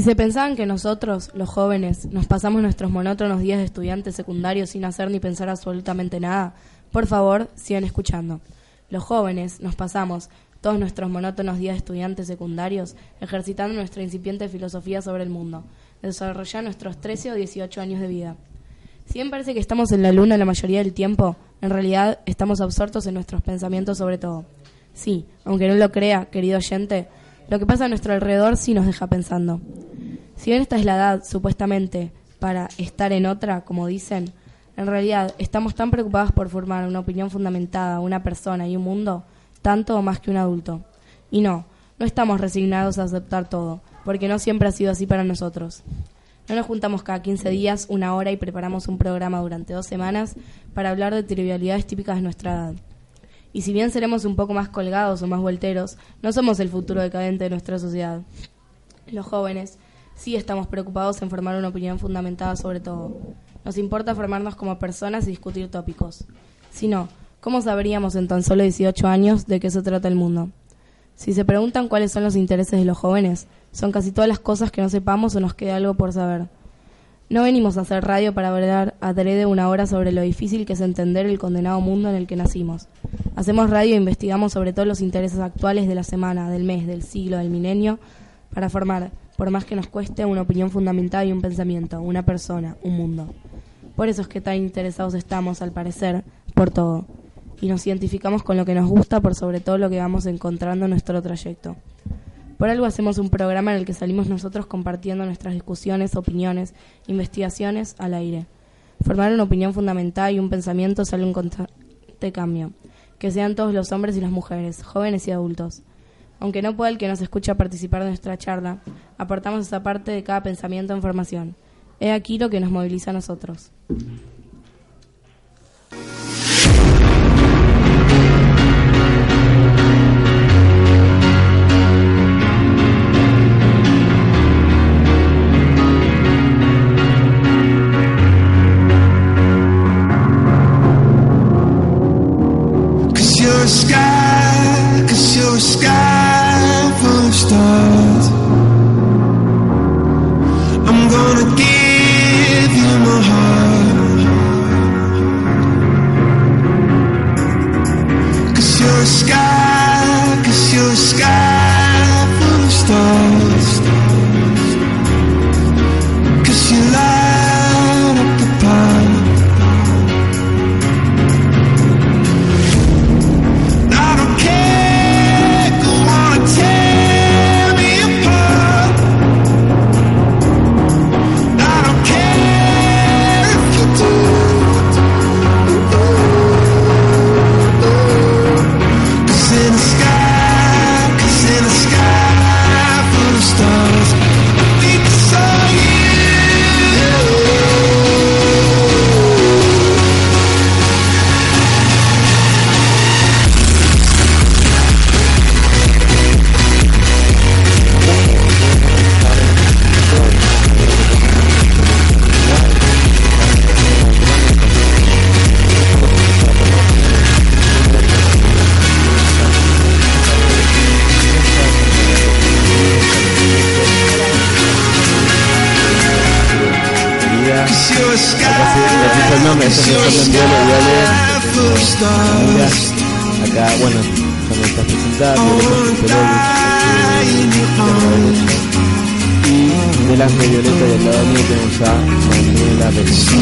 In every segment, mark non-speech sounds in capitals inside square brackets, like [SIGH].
Si se pensaban que nosotros, los jóvenes, nos pasamos nuestros monótonos días de estudiantes secundarios sin hacer ni pensar absolutamente nada, por favor, sigan escuchando. Los jóvenes nos pasamos todos nuestros monótonos días de estudiantes secundarios ejercitando nuestra incipiente filosofía sobre el mundo, desarrollando nuestros 13 o 18 años de vida. Si bien parece que estamos en la luna la mayoría del tiempo, en realidad estamos absortos en nuestros pensamientos sobre todo. Sí, aunque no lo crea, querido oyente, lo que pasa a nuestro alrededor sí nos deja pensando. Si bien esta es la edad, supuestamente, para estar en otra, como dicen, en realidad estamos tan preocupados por formar una opinión fundamentada, una persona y un mundo, tanto o más que un adulto. Y no, no estamos resignados a aceptar todo, porque no siempre ha sido así para nosotros. No nos juntamos cada 15 días, una hora y preparamos un programa durante dos semanas para hablar de trivialidades típicas de nuestra edad. Y si bien seremos un poco más colgados o más volteros, no somos el futuro decadente de nuestra sociedad. Los jóvenes sí estamos preocupados en formar una opinión fundamentada sobre todo. Nos importa formarnos como personas y discutir tópicos. Si no, ¿cómo sabríamos en tan solo 18 años de qué se trata el mundo? Si se preguntan cuáles son los intereses de los jóvenes, son casi todas las cosas que no sepamos o nos quede algo por saber. No venimos a hacer radio para hablar adrede una hora sobre lo difícil que es entender el condenado mundo en el que nacimos. Hacemos radio e investigamos sobre todos los intereses actuales de la semana, del mes, del siglo, del milenio, para formar, por más que nos cueste, una opinión fundamental y un pensamiento, una persona, un mundo. Por eso es que tan interesados estamos, al parecer, por todo. Y nos identificamos con lo que nos gusta por sobre todo lo que vamos encontrando en nuestro trayecto. Por algo hacemos un programa en el que salimos nosotros compartiendo nuestras discusiones, opiniones, investigaciones al aire. Formar una opinión fundamental y un pensamiento sale un constante cambio. Que sean todos los hombres y las mujeres, jóvenes y adultos. Aunque no pueda el que nos escucha participar de nuestra charla, aportamos esa parte de cada pensamiento en formación. He aquí lo que nos moviliza a nosotros. Así, el nombre, el nombre de Acá, bueno, también está presentado, y de las violetas de cada uno tenemos a Manuela Beltrán.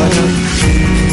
Bastante.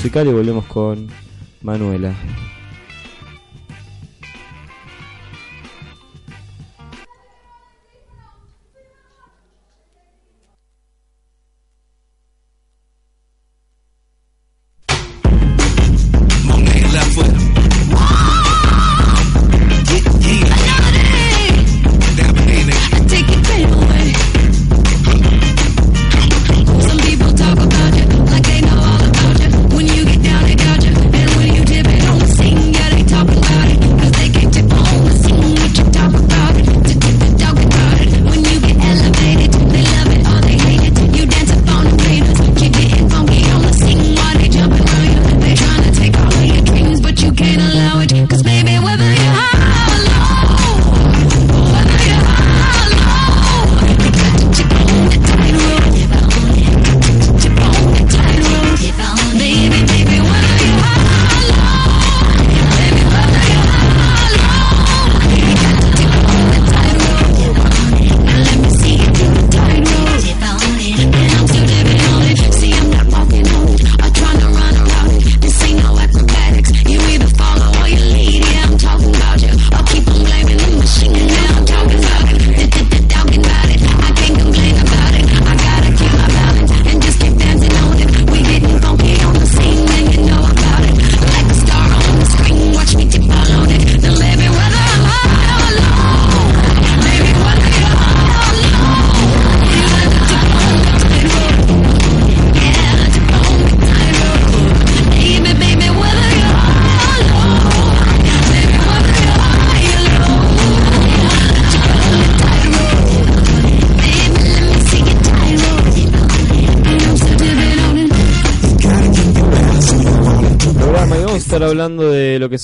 musical y volvemos con Manuela.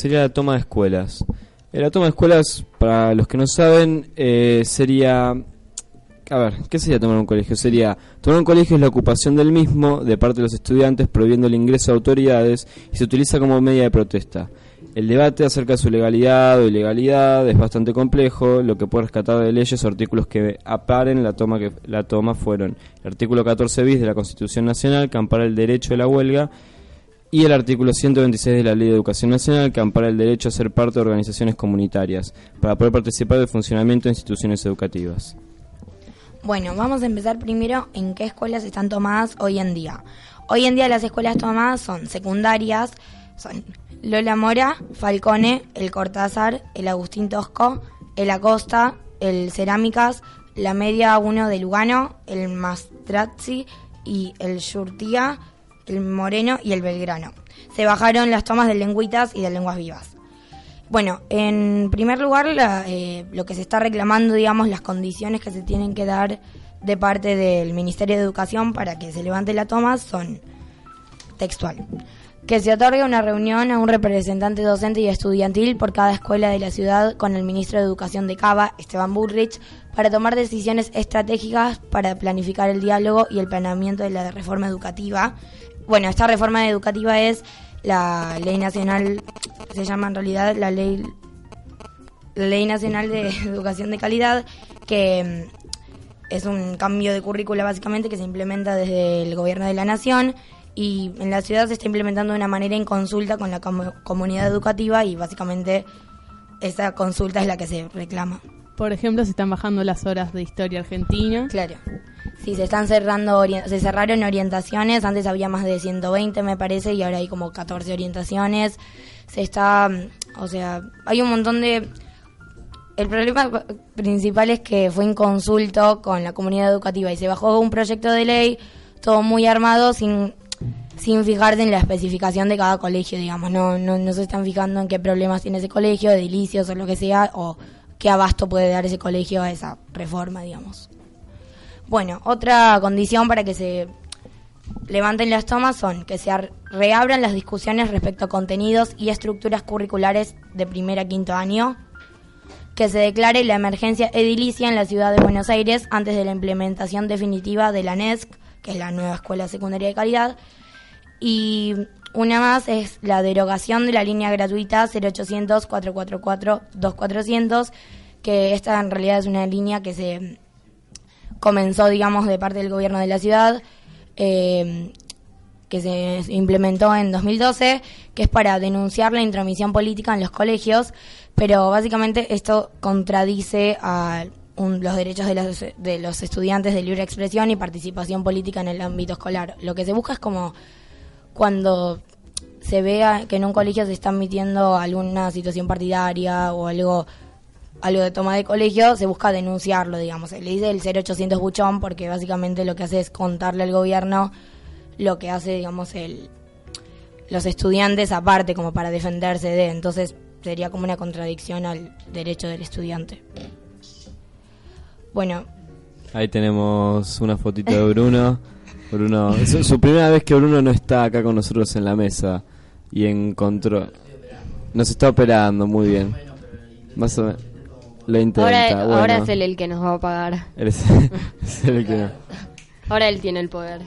Sería la toma de escuelas. Eh, la toma de escuelas, para los que no saben, eh, sería... A ver, ¿qué sería tomar un colegio? Sería, tomar un colegio es la ocupación del mismo de parte de los estudiantes prohibiendo el ingreso a autoridades y se utiliza como media de protesta. El debate acerca de su legalidad o ilegalidad es bastante complejo, lo que puede rescatar de leyes o artículos que aparen la toma que la toma fueron el artículo 14 bis de la Constitución Nacional que ampara el derecho de la huelga y el artículo 126 de la Ley de Educación Nacional que ampara el derecho a ser parte de organizaciones comunitarias para poder participar del funcionamiento de instituciones educativas. Bueno, vamos a empezar primero en qué escuelas están tomadas hoy en día. Hoy en día las escuelas tomadas son secundarias, son Lola Mora, Falcone, el Cortázar, el Agustín Tosco, el Acosta, el Cerámicas, la Media 1 de Lugano, el Mastrazzi y el Yurtía el Moreno y el Belgrano. Se bajaron las tomas de lengüitas y de lenguas vivas. Bueno, en primer lugar, eh, lo que se está reclamando, digamos, las condiciones que se tienen que dar de parte del Ministerio de Educación para que se levante la toma son textual. Que se otorgue una reunión a un representante docente y estudiantil por cada escuela de la ciudad con el ministro de Educación de Cava, Esteban Burrich, para tomar decisiones estratégicas para planificar el diálogo y el planeamiento de la reforma educativa bueno, esta reforma educativa es la ley nacional, se llama en realidad la ley, la ley nacional de [LAUGHS] educación de calidad, que mm, es un cambio de currícula básicamente que se implementa desde el gobierno de la nación y en la ciudad se está implementando de una manera en consulta con la comunidad educativa y básicamente esa consulta es la que se reclama. Por ejemplo, se están bajando las horas de historia argentina. Claro. Sí, se están cerrando, se cerraron orientaciones, antes había más de 120 me parece y ahora hay como 14 orientaciones. Se está, o sea, hay un montón de... El problema principal es que fue en consulto con la comunidad educativa y se bajó un proyecto de ley, todo muy armado, sin, sin fijarse en la especificación de cada colegio, digamos. No, no, no se están fijando en qué problemas tiene ese colegio, edilicios o lo que sea, o qué abasto puede dar ese colegio a esa reforma, digamos. Bueno, otra condición para que se levanten las tomas son que se reabran las discusiones respecto a contenidos y estructuras curriculares de primer a quinto año, que se declare la emergencia edilicia en la ciudad de Buenos Aires antes de la implementación definitiva de la NESC, que es la nueva Escuela Secundaria de Calidad, y una más es la derogación de la línea gratuita 0800 444 2400, que esta en realidad es una línea que se comenzó, digamos, de parte del gobierno de la ciudad. Eh, que se implementó en 2012, que es para denunciar la intromisión política en los colegios, pero básicamente esto contradice a los derechos de los, de los estudiantes de libre expresión y participación política en el ámbito escolar. Lo que se busca es como cuando se vea que en un colegio se está admitiendo alguna situación partidaria o algo algo de toma de colegio, se busca denunciarlo, digamos. Le dice el 0800 buchón porque básicamente lo que hace es contarle al gobierno lo que hace, digamos, el, los estudiantes aparte como para defenderse de. Entonces sería como una contradicción al derecho del estudiante. Bueno. Ahí tenemos una fotito de Bruno. Bruno, es su primera vez que Bruno no está acá con nosotros en la mesa y encontró. Nos está operando, muy bien. Más o menos. Lo intenta. Ahora, es él el que nos va a pagar. [LAUGHS] Ahora él tiene el poder.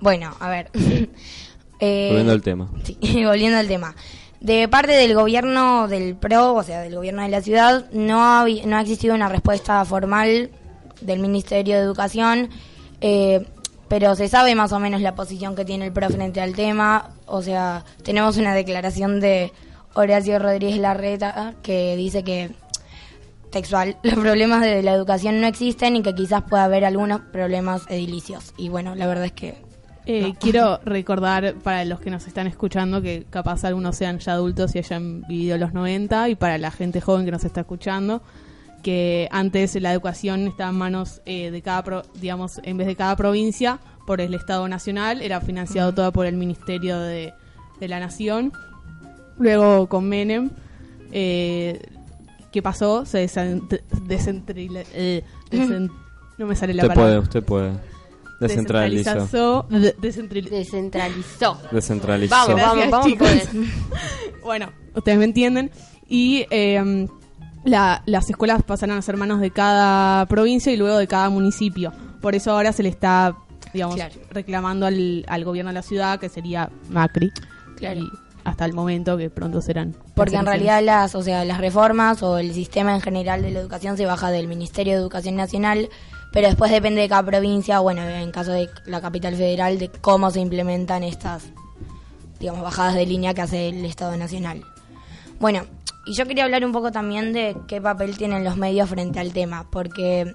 Bueno, a ver. [LAUGHS] eh, volviendo al tema. Sí, [LAUGHS] volviendo al tema. De parte del gobierno del PRO, o sea, del gobierno de la ciudad, no ha, no ha existido una respuesta formal del Ministerio de Educación, eh, pero se sabe más o menos la posición que tiene el PRO frente al tema. O sea, tenemos una declaración de Horacio Rodríguez Larreta que dice que textual, [LAUGHS] los problemas de la educación no existen y que quizás pueda haber algunos problemas edilicios. Y bueno, la verdad es que eh, quiero [LAUGHS] recordar para los que nos están escuchando que capaz algunos sean ya adultos y hayan vivido los 90 y para la gente joven que nos está escuchando que antes la educación estaba en manos eh, de cada, digamos, en vez de cada provincia por el Estado Nacional, era financiado todo por el Ministerio de, la Nación. Luego con Menem, eh, ¿qué pasó? Se descentralizó. Eh, no me sale la usted palabra. Puede, usted puede Descentralizó. descentralizó. Descentralizó. Vamos, vamos, vamos. [LAUGHS] bueno, ustedes me entienden. Y eh, las escuelas pasarán a ser manos de cada provincia y luego de cada municipio. Por eso ahora se le está, digamos, reclamando al, al, gobierno de la ciudad, que sería Macri. Claro. hasta el momento que pronto serán. Porque en realidad las, o sea, las reformas o el sistema en general de la educación se baja del Ministerio de Educación Nacional pero después depende de cada provincia, bueno, en caso de la capital federal, de cómo se implementan estas, digamos, bajadas de línea que hace el Estado Nacional. Bueno, y yo quería hablar un poco también de qué papel tienen los medios frente al tema, porque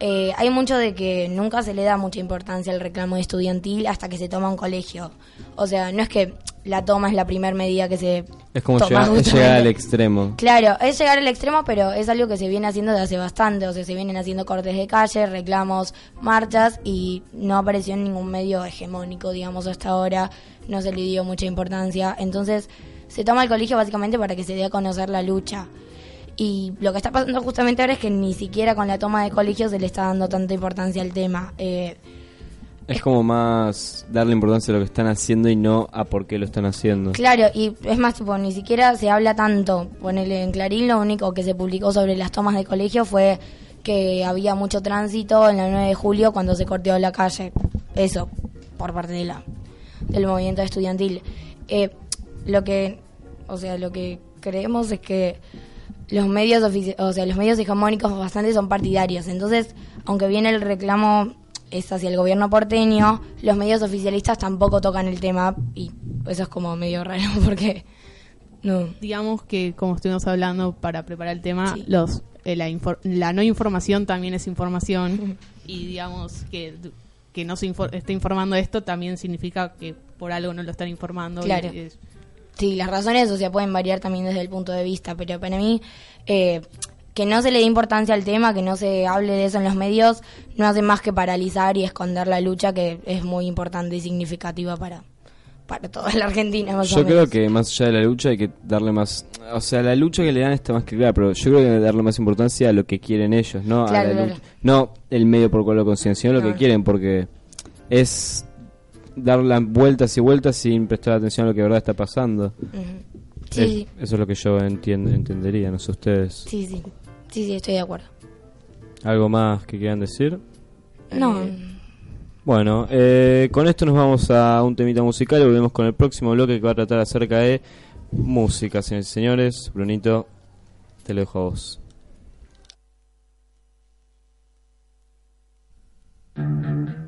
eh, hay mucho de que nunca se le da mucha importancia al reclamo estudiantil hasta que se toma un colegio. O sea, no es que la toma es la primera medida que se es como llegar, al extremo. Claro, es llegar al extremo, pero es algo que se viene haciendo desde hace bastante. O sea, se vienen haciendo cortes de calle, reclamos, marchas y no apareció en ningún medio hegemónico, digamos, hasta ahora. No se le dio mucha importancia. Entonces, se toma el colegio básicamente para que se dé a conocer la lucha. Y lo que está pasando justamente ahora es que ni siquiera con la toma de colegios se le está dando tanta importancia al tema. Eh, es como más darle importancia a lo que están haciendo y no a por qué lo están haciendo. Claro, y es más, tipo, ni siquiera se habla tanto. Ponele en Clarín, lo único que se publicó sobre las tomas de colegio fue que había mucho tránsito en la 9 de julio cuando se cortó la calle. Eso, por parte de la del movimiento estudiantil. Eh, lo que, o sea, lo que creemos es que los medios o sea, los medios hegemónicos bastante son partidarios. Entonces, aunque viene el reclamo es hacia el gobierno porteño, los medios oficialistas tampoco tocan el tema y eso es como medio raro [LAUGHS] porque no. Digamos que como estuvimos hablando para preparar el tema, los eh, la, la, no información también es información [LAUGHS] y digamos que que no se esté informando esto también significa que por algo no lo están informando. Claro. Sí, las razones, o sea, pueden variar también desde el punto de vista, pero para mí, eh, que no se le dé importancia al tema, que no se hable de eso en los medios, no hace más que paralizar y esconder la lucha que es muy importante y significativa para, para toda la Argentina. yo creo que más allá de la lucha hay que darle más, o sea, la lucha que le dan está más que clara, pero yo creo que hay que darle más importancia a lo que quieren ellos, no a la lucha, no el medio por cual lo consiguen, sino lo que quieren, porque es dar las vueltas y vueltas sin prestar atención a lo que de verdad está pasando. sí, eso es lo que yo entiendo, entendería, no sé ustedes. Sí, sí, sí, sí, estoy de acuerdo. ¿Algo más que quieran decir? No. Eh, bueno, eh, con esto nos vamos a un temita musical y volvemos con el próximo bloque que va a tratar acerca de música, señores y señores. Brunito, te lo dejo a vos. [LAUGHS]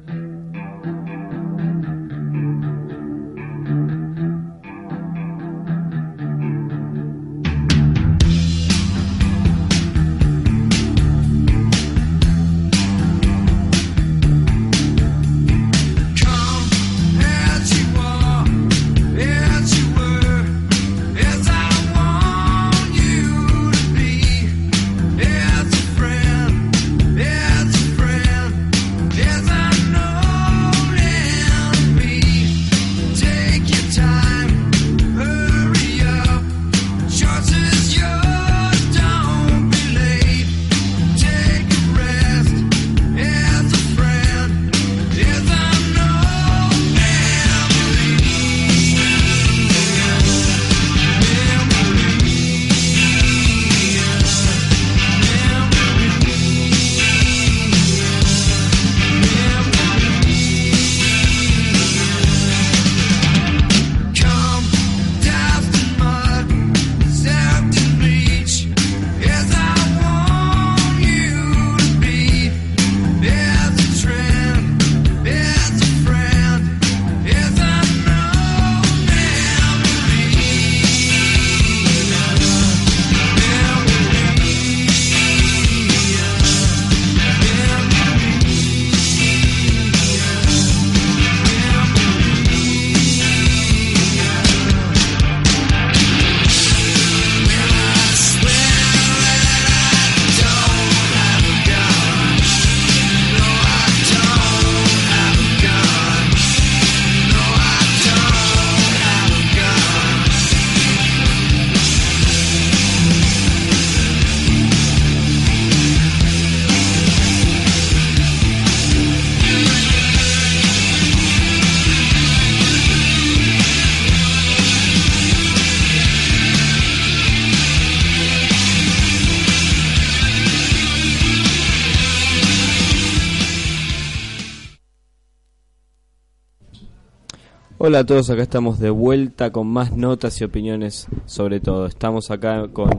Hola a todos, acá estamos de vuelta con más notas y opiniones sobre todo. Estamos acá con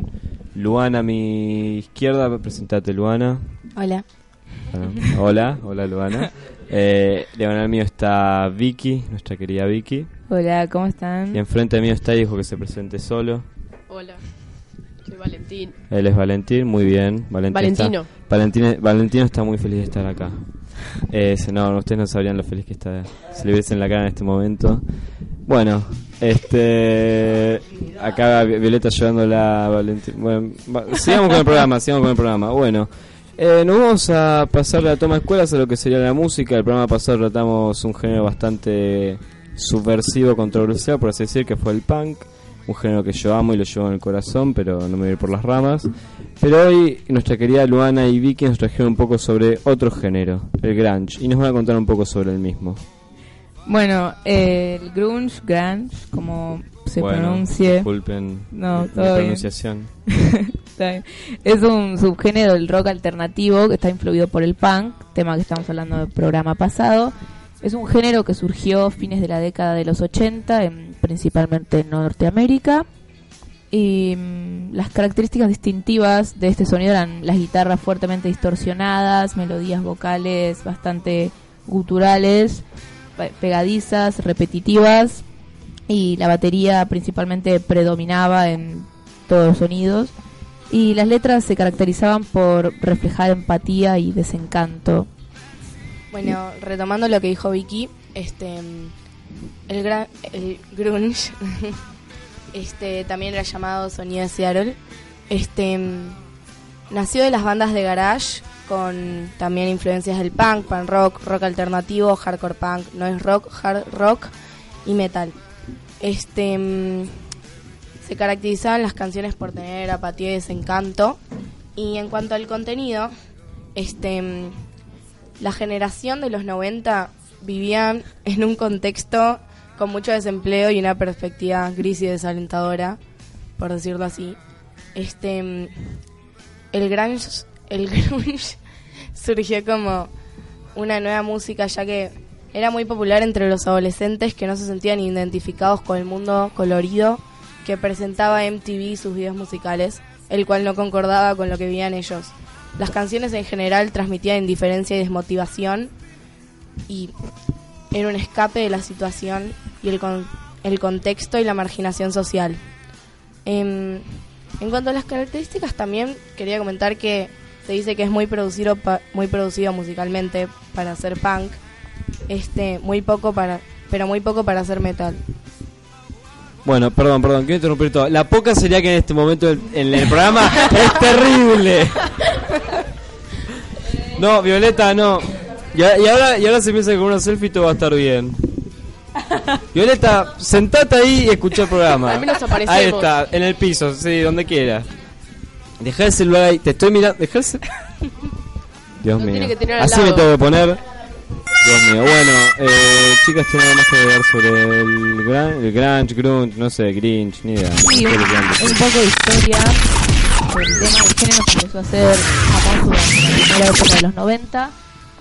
Luana a mi izquierda, presentate Luana. Hola. Ah, hola, hola Luana. [LAUGHS] Eh, mío está Vicky, nuestra querida Vicky. Hola, ¿cómo están? Y enfrente mío está Hijo que se presente solo. Hola, soy Valentín. Él es Valentín, muy bien. Valentín Valentino. Está, Valentín- Valentino está muy feliz de estar acá. Eh, no, ustedes no sabrían lo feliz que está. Si le viesen la cara en este momento. Bueno, este. Acá Vi- Violeta llevándola a Valentín. Bueno, sigamos con el programa, sigamos con el programa. Bueno, eh, nos vamos a pasar de la toma de escuelas a lo que sería la música. El programa pasado tratamos un género bastante subversivo, controversial, por así decir, que fue el punk. Un género que yo amo y lo llevo en el corazón, pero no me voy a ir por las ramas. Pero hoy nuestra querida Luana y Vicky nos trajeron un poco sobre otro género, el grunge, y nos van a contar un poco sobre el mismo. Bueno, eh, el grunge, grunge, como se Bueno, pronuncie, Disculpen No, mi pronunciación. [LAUGHS] Bien. es un subgénero del rock alternativo que está influido por el punk, tema que estamos hablando del programa pasado. Es un género que surgió a fines de la década de los 80, en- principalmente en Norteamérica. Y mm, las características distintivas de este sonido eran las guitarras fuertemente distorsionadas, melodías vocales bastante guturales, pe- pegadizas, repetitivas, y la batería principalmente predominaba en todos los sonidos. Y las letras se caracterizaban por reflejar empatía y desencanto. Bueno, retomando lo que dijo Vicky, este el, grunge [LAUGHS] este también era llamado sonido de Seattle. Este nació de las bandas de garage con también influencias del punk, punk rock, rock alternativo, hardcore punk, no es rock, hard rock y metal. Este mm, se caracterizaban las canciones por tener apatía y desencanto. Y en cuanto al contenido, este mm, la generación de los 90 vivían en un contexto con mucho desempleo y una perspectiva gris y desalentadora, por decirlo así. Este el grunge, el [LAUGHS] grunge surgió como una nueva música ya que era muy popular entre los adolescentes que no se sentían identificados con el mundo colorido que presentaba MTV y sus videos musicales, el cual no concordaba con lo que vivían ellos. Las canciones en general transmitían indiferencia y desmotivación y era un escape de la situación y el, con- el contexto y la marginación social. Em, en cuanto a las características también quería comentar que se dice que es muy producido pa- muy producido musicalmente para hacer punk, este muy poco para pero muy poco para hacer metal. Bueno, perdón, perdón, quiero interrumpir todo. La poca sería que en este momento el- en el programa [LAUGHS] es terrible. [LAUGHS] No, Violeta, no. Y, y ahora, y ahora se piensa que con una selfie todo va a estar bien. [LAUGHS] Violeta, sentate ahí y escucha el programa. Al menos aparecemos. Ahí está, en el piso, sí, donde quieras. Deja el celular ahí, te estoy mirando. Deja el [LAUGHS] Dios mío. Así me tengo que poner. Dios mío. Bueno, eh, chicas, ¿tienen más que agregar sobre el, gran, el grunge, grunge, no sé, grinch, ni idea? Sí, ¿Qué un, poco de historia sobre el tema del género que empezó a ser famoso durante la primera época de los 90,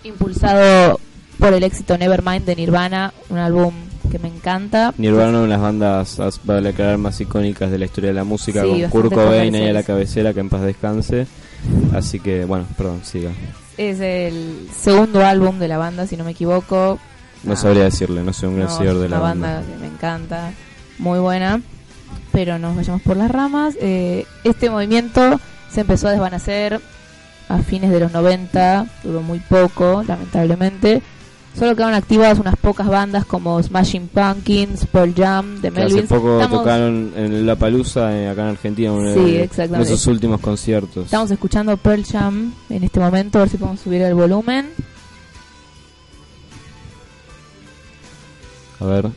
impulsado por el éxito Nevermind de Nirvana, un álbum que me encanta. Nirvana, una de las bandas, as- vale aclarar, más icónicas de la historia de la música, Sí, con Kurt Cobain ahí a la cabecera, que en paz descanse. Así que, bueno, perdón, siga. Es el segundo álbum de la banda, si no me equivoco. No Ah, sabría decirle, no soy un gran no, seguidor de la una banda. banda que me encanta, muy buena, pero nos vayamos por las ramas. Eh, este movimiento se empezó a desvanecer a fines de los 90, duró muy poco, lamentablemente. Solo quedaron activas unas pocas bandas como Smashing Pumpkins, Pearl Jam, The Que hace Melvins. poco Estamos- tocaron en La Palusa, acá en Argentina, Sí, exactamente. de sus últimos conciertos. Estamos escuchando Pearl Jam en este momento, a ver si podemos subir el volumen. A ver.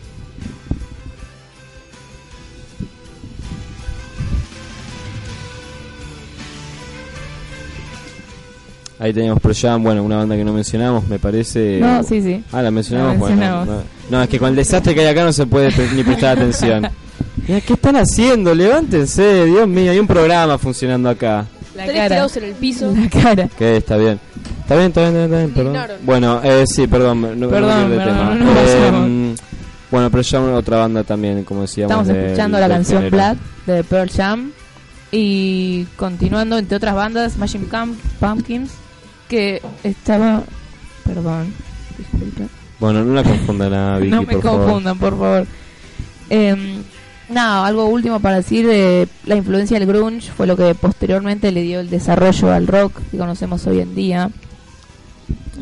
Ahí teníamos Pro Jam, bueno, una banda que no mencionamos, me parece. No, sí, sí. Ah, la mencionamos, La bueno. mencionamos. No, no, es que con el desastre que hay acá no se puede pre- ni prestar atención. [LAUGHS] Mira, ¿qué están haciendo? Levántense, Dios mío, hay un programa funcionando acá. La Tres cara. tirados en el piso. La cara. Que está bien. Está bien, está bien, está bien, está bien, perdón. Ignoro. Bueno, eh, sí, perdón, no, Perdón, de tema. no Eh, vayamos. Bueno, pero ya otra banda también, como decíamos. Estamos escuchando la canción. Black de Pearl Jam y continuando entre otras bandas Smashing Camp Pumpkins que estaba perdón disculpa Bueno, no la confundan [LAUGHS] a Vicky, no me por favor. confundan por favor Em, nada algo último para decir de la influencia del grunge fue lo que posteriormente le dio el desarrollo al rock que conocemos hoy en día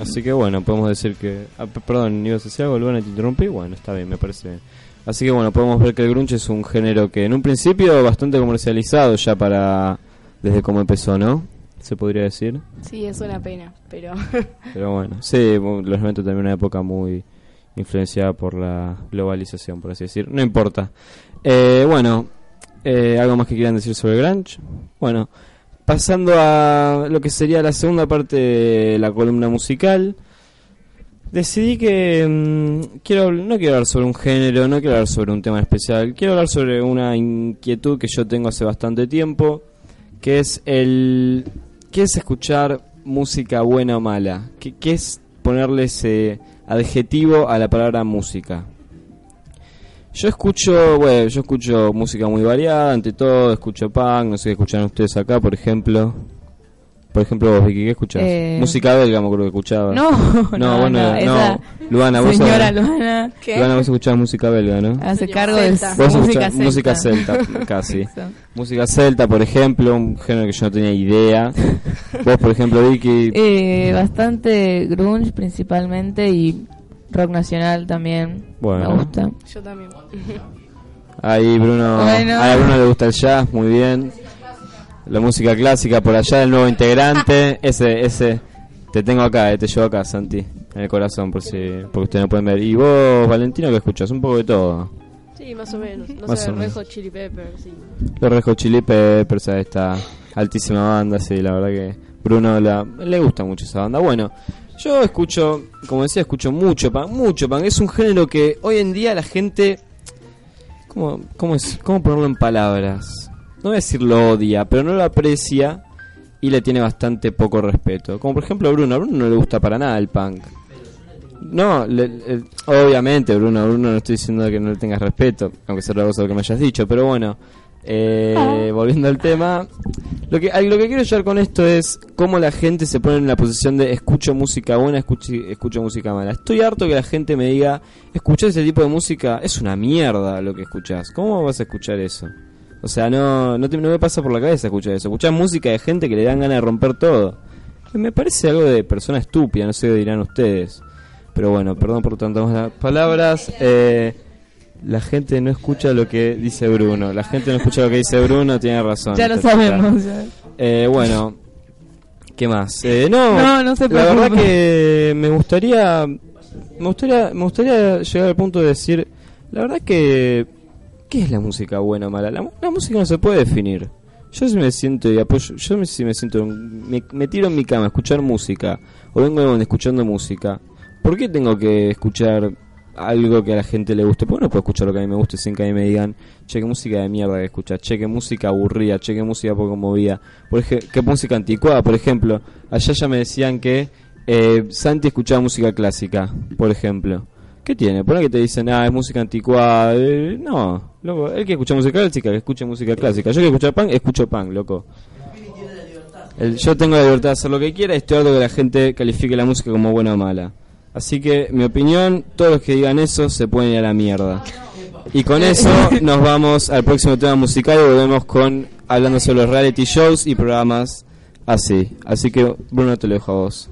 Así que bueno, podemos decir que... ah, perdón, ¿ibas a decir algo, Luana? ¿Te interrumpí? Bueno, está bien, me parece bien. Así que bueno, podemos ver que el grunge es un género que en un principio bastante comercializado ya para... Desde cómo empezó, ¿no? Se podría decir. Sí, es una pena, pero [LAUGHS] Pero bueno, sí, los 90 también una época muy influenciada por la globalización, por así decir. No importa. Eh, bueno, eh, ¿algo más que quieran decir sobre grunge? Bueno, pasando a lo que sería la segunda parte de la columna musical. Decidí que mm, quiero no quiero hablar sobre un género, no quiero hablar sobre un tema especial, quiero hablar sobre una inquietud que yo tengo hace bastante tiempo, que es el ¿qué es escuchar música buena o mala? ¿Qué, qué es ponerle ese adjetivo a la palabra música? Yo escucho, bueno, yo escucho música muy variada, ante todo, escucho punk, no sé qué escuchan ustedes acá, por ejemplo. Por ejemplo, vos, Vicky, ¿qué escuchás? Eh, Música belga, me acuerdo que escuchaba. no [LAUGHS] no, no, bueno, no, no. Luana, vos señora sos- Luana Luana, vos escuchabas música belga, ¿no? hace cargo de música música celta, casi. Eso. Música celta, por ejemplo, un género que yo no tenía idea. Vos, por ejemplo, Vicky, Eh, bastante grunge principalmente y rock nacional también Bueno. me gusta. yo también. Ahí Bruno, Bueno. ahí a Bruno le gusta el jazz, muy bien. La música clásica por allá, el nuevo integrante, [LAUGHS] ese, ese, te tengo acá, eh, te llevo acá, Santi, en el corazón, por si, porque ustedes no pueden ver. Y vos, Valentino, que escuchas un poco de todo. Sí, más o menos. No Más sé, o menos. Red Hot Chili Peppers, sí. Los Red Hot Chili Peppers, ahí está, altísima banda, sí, la verdad que Bruno la, le gusta mucho esa banda. Bueno, yo escucho, como decía, escucho mucho punk, mucho punk. Es un género que hoy en día la gente, ¿cómo, cómo, es, cómo ponerlo en palabras? No voy a decir lo odia, pero no lo aprecia y le tiene bastante poco respeto. Como por ejemplo Bruno, a Bruno no le gusta para nada el punk. No, le- le- obviamente Bruno, Bruno no estoy diciendo que no le tengas respeto, aunque sea otra cosa lo que me hayas dicho, pero bueno, eh, volviendo al tema, lo que, a lo que quiero llegar con esto es cómo la gente se pone en la posición de escucho música buena, escucho, escucho música mala. Estoy harto que la gente me diga, escuchar ese tipo de música es una mierda lo que escuchás. ¿Cómo vas a escuchar eso? O sea, no, no, te- no me pasa por la cabeza escuchar eso. Escuchar música de gente que le dan ganas de romper todo. Me parece algo de persona estúpida, no sé qué dirán ustedes. Pero bueno, perdón por tantas palabras. Eh, la gente no escucha lo que dice Bruno. La gente no escucha lo que dice Bruno, tiene razón. Ya lo sabemos. ya. Eh, bueno, ¿qué más? Eh, no, No, no se la verdad que me gustaría, me gustaría, me gustaría llegar al punto de decir, la verdad que, ¿qué es la música buena o mala? La, la música no se puede definir. Yo si me siento y apoyo, yo si me siento, en- me, tiro en mi cama a escuchar música, o vengo escuchando música, ¿por qué tengo que escuchar algo que a la gente le guste? ¿Por qué no puedo escuchar lo que a mí me guste sin que a mí me digan, che, qué música de mierda que escuchas, che, qué música aburrida, che, qué música poco movida, por qué música anticuada, por ejemplo? Allá ya me decían que eh, Santi escuchaba música clásica, por ejemplo. ¿Qué tiene? Por ahí que te dicen, ah, es música anticuada. eh, no, loco, el que escucha música clásica, que escuche música clásica. Yo que escucho punk, escucho punk, loco. El- yo tengo la libertad de hacer lo que quiera y estoy harto que la gente califique la música como buena o mala. Así que, mi opinión, todos los que digan eso se pueden ir a la mierda. Y con [LAUGHS] eso nos vamos al próximo tema musical y volvemos con hablando sobre los reality shows y programas así. Así que, Bruno, te lo dejo a vos.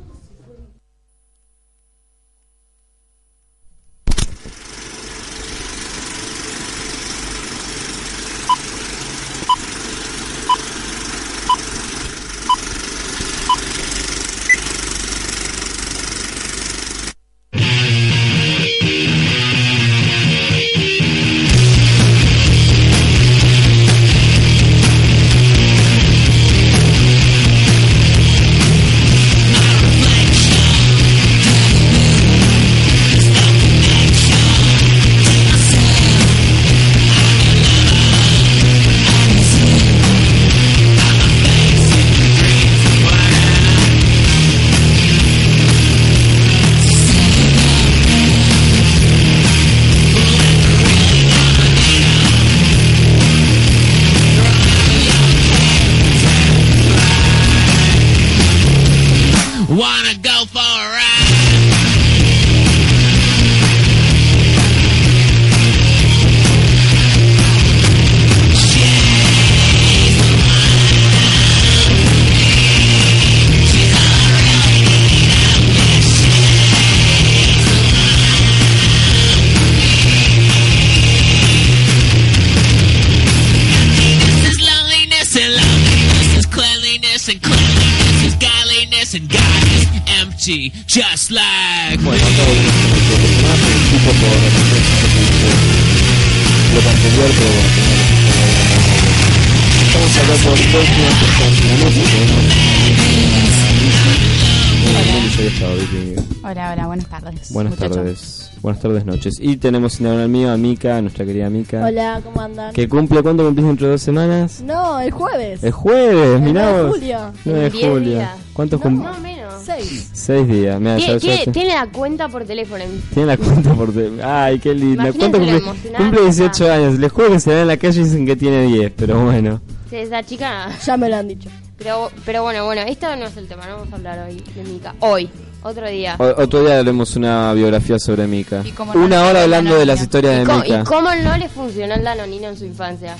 Tardes. Buenas tardes, buenas tardes, noches. Y tenemos en el mío a Mika, nuestra querida Mika. Hola, ¿cómo andan? Que cumple, ¿cuándo cumplís dentro de dos semanas? No, el jueves. El jueves, El mirá 9 de vos. julio. 9 de julio. días. ¿Cuántos No, cum- más o menos. Seis. Seis días. Mira, Tiene, ya- ya tiene- la cuenta por teléfono. Tiene la cuenta por... te- Ay, qué linda. Imagínate ¿Cuánto lo cumple? Cumple que 18 está. años. Les juro que se ve en la calle y dicen que tiene 10, pero bueno. Sí, esa chica. Ya me lo han dicho. Pero, pero bueno, bueno, esto no es el tema, no vamos a hablar hoy de Mica. Hoy, otro día. O- otro día haremos una biografía sobre Mika. No Una hora hablando la de las historias ¿Y, de cómo, Mika. y cómo no le funcionó el danonino en su infancia?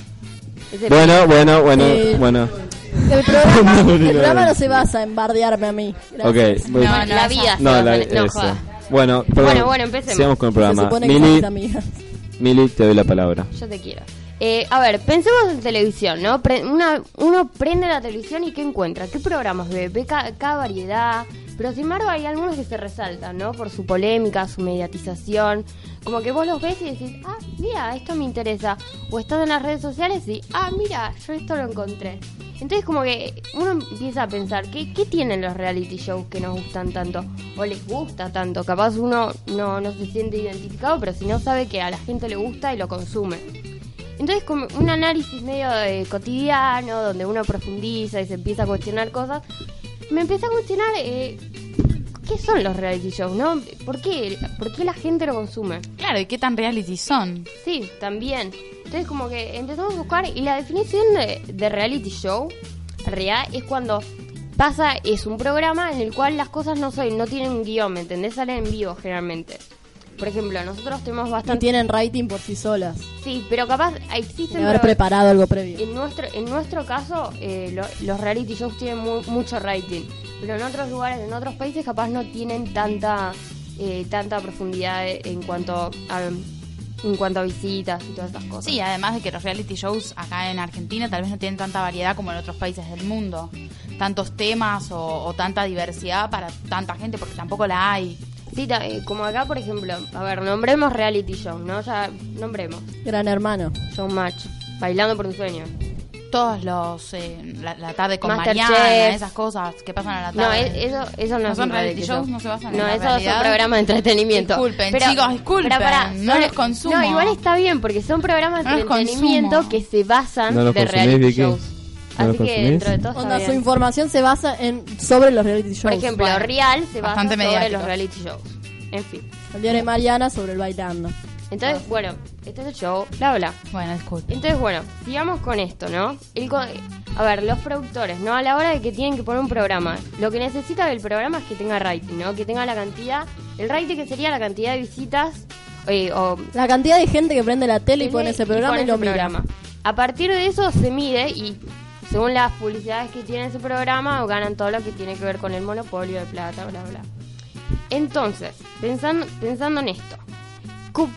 Ese Bueno, bueno, bueno, Eh, bueno. El programa, [LAUGHS] No, el no, programa no. no se basa en bardearme a mí. Gracias. voy- No, la vida. no, la, no, joda. Bueno, perdón. Bueno, bueno, empecemos. Sigamos con el programa. Mili. Mili, te doy la palabra. Yo te quiero. Eh, a ver, pensemos en televisión, ¿no? Una, uno prende la televisión y ¿qué encuentra? ¿Qué programas ve? Ve ca- cada variedad. Pero sin embargo hay algunos que se resaltan, ¿no? Por su polémica, su mediatización. Como que vos los ves y decís, ah, mira, esto me interesa. O estás en las redes sociales y, ah, mira, yo esto lo encontré. Entonces como que uno empieza a pensar, ¿qué, qué tienen los reality shows que nos gustan tanto? O les gusta tanto. Capaz uno no, no se siente identificado, pero si no sabe que a la gente le gusta y lo consume. Entonces, como un análisis medio eh, cotidiano, donde uno profundiza y se empieza a cuestionar cosas, me empecé a cuestionar eh, qué son los reality shows, ¿no? ¿Por qué? ¿Por qué la gente lo consume? Claro, ¿y qué tan reality son? Sí, también. Entonces, como que empezamos a buscar y la definición de, de reality show real es cuando pasa, es un programa en el cual las cosas no son, no tienen un guion, ¿me entendés? Salen en vivo generalmente. Por ejemplo, nosotros tenemos Y bastante... tienen rating por sí solas. Sí, pero capaz existen... De haber preparado algo previo. en nuestro, en nuestro caso, eh, lo- los reality shows tienen mu- mucho rating, pero en otros lugares, en otros países, capaz no tienen tanta eh, tanta profundidad en cuanto a en cuanto a visitas y todas esas cosas. Sí, además de que los reality shows acá en Argentina tal vez no tienen tanta variedad como en otros países del mundo. Tantos temas o, o tanta diversidad para tanta gente, porque tampoco la hay. Sí, eh, como acá, por ejemplo, a ver, nombremos reality shows, ¿no? Ya nombremos. Gran hermano. Showmatch, Bailando por un sueño. Todos los. eh, la, la tarde con Masterchef. Mariana, esas cosas que pasan a la No, tarde. e- eso, eso no, ¿No son reality show. shows? ¿No se basan en No, esos son programas de entretenimiento. Disculpen, chicos, disculpen, no son- los consumo. No, igual está bien, porque son programas de No entretenimiento consumo. que se basan ¿No los de reality Vicky? shows. ¿No los Así que consumís? dentro de todo está Onda, su bien. información se basa en sobre los reality shows. Por ejemplo, Bueno, Real se basa bastante sobre mediático. los reality shows. En fin. el diario de Mariana sobre el bailando. Entonces, bueno, este es el show, bla, bla. Bueno, disculpe. Entonces, bueno, sigamos con esto, ¿no? El co- a ver, los productores, ¿no? A la hora de que tienen que poner un programa, lo que necesita del programa es que tenga rating, ¿no? Que tenga la cantidad, el rating que sería la cantidad de visitas eh, o La cantidad de gente que prende la tele y pone ese programa y, pone lo ese mira. programa. A partir de eso se mide y según las publicidades que tiene ese programa ganan todo lo que tiene que ver con el monopolio de plata, bla, bla. Entonces, pensando, pensando en esto,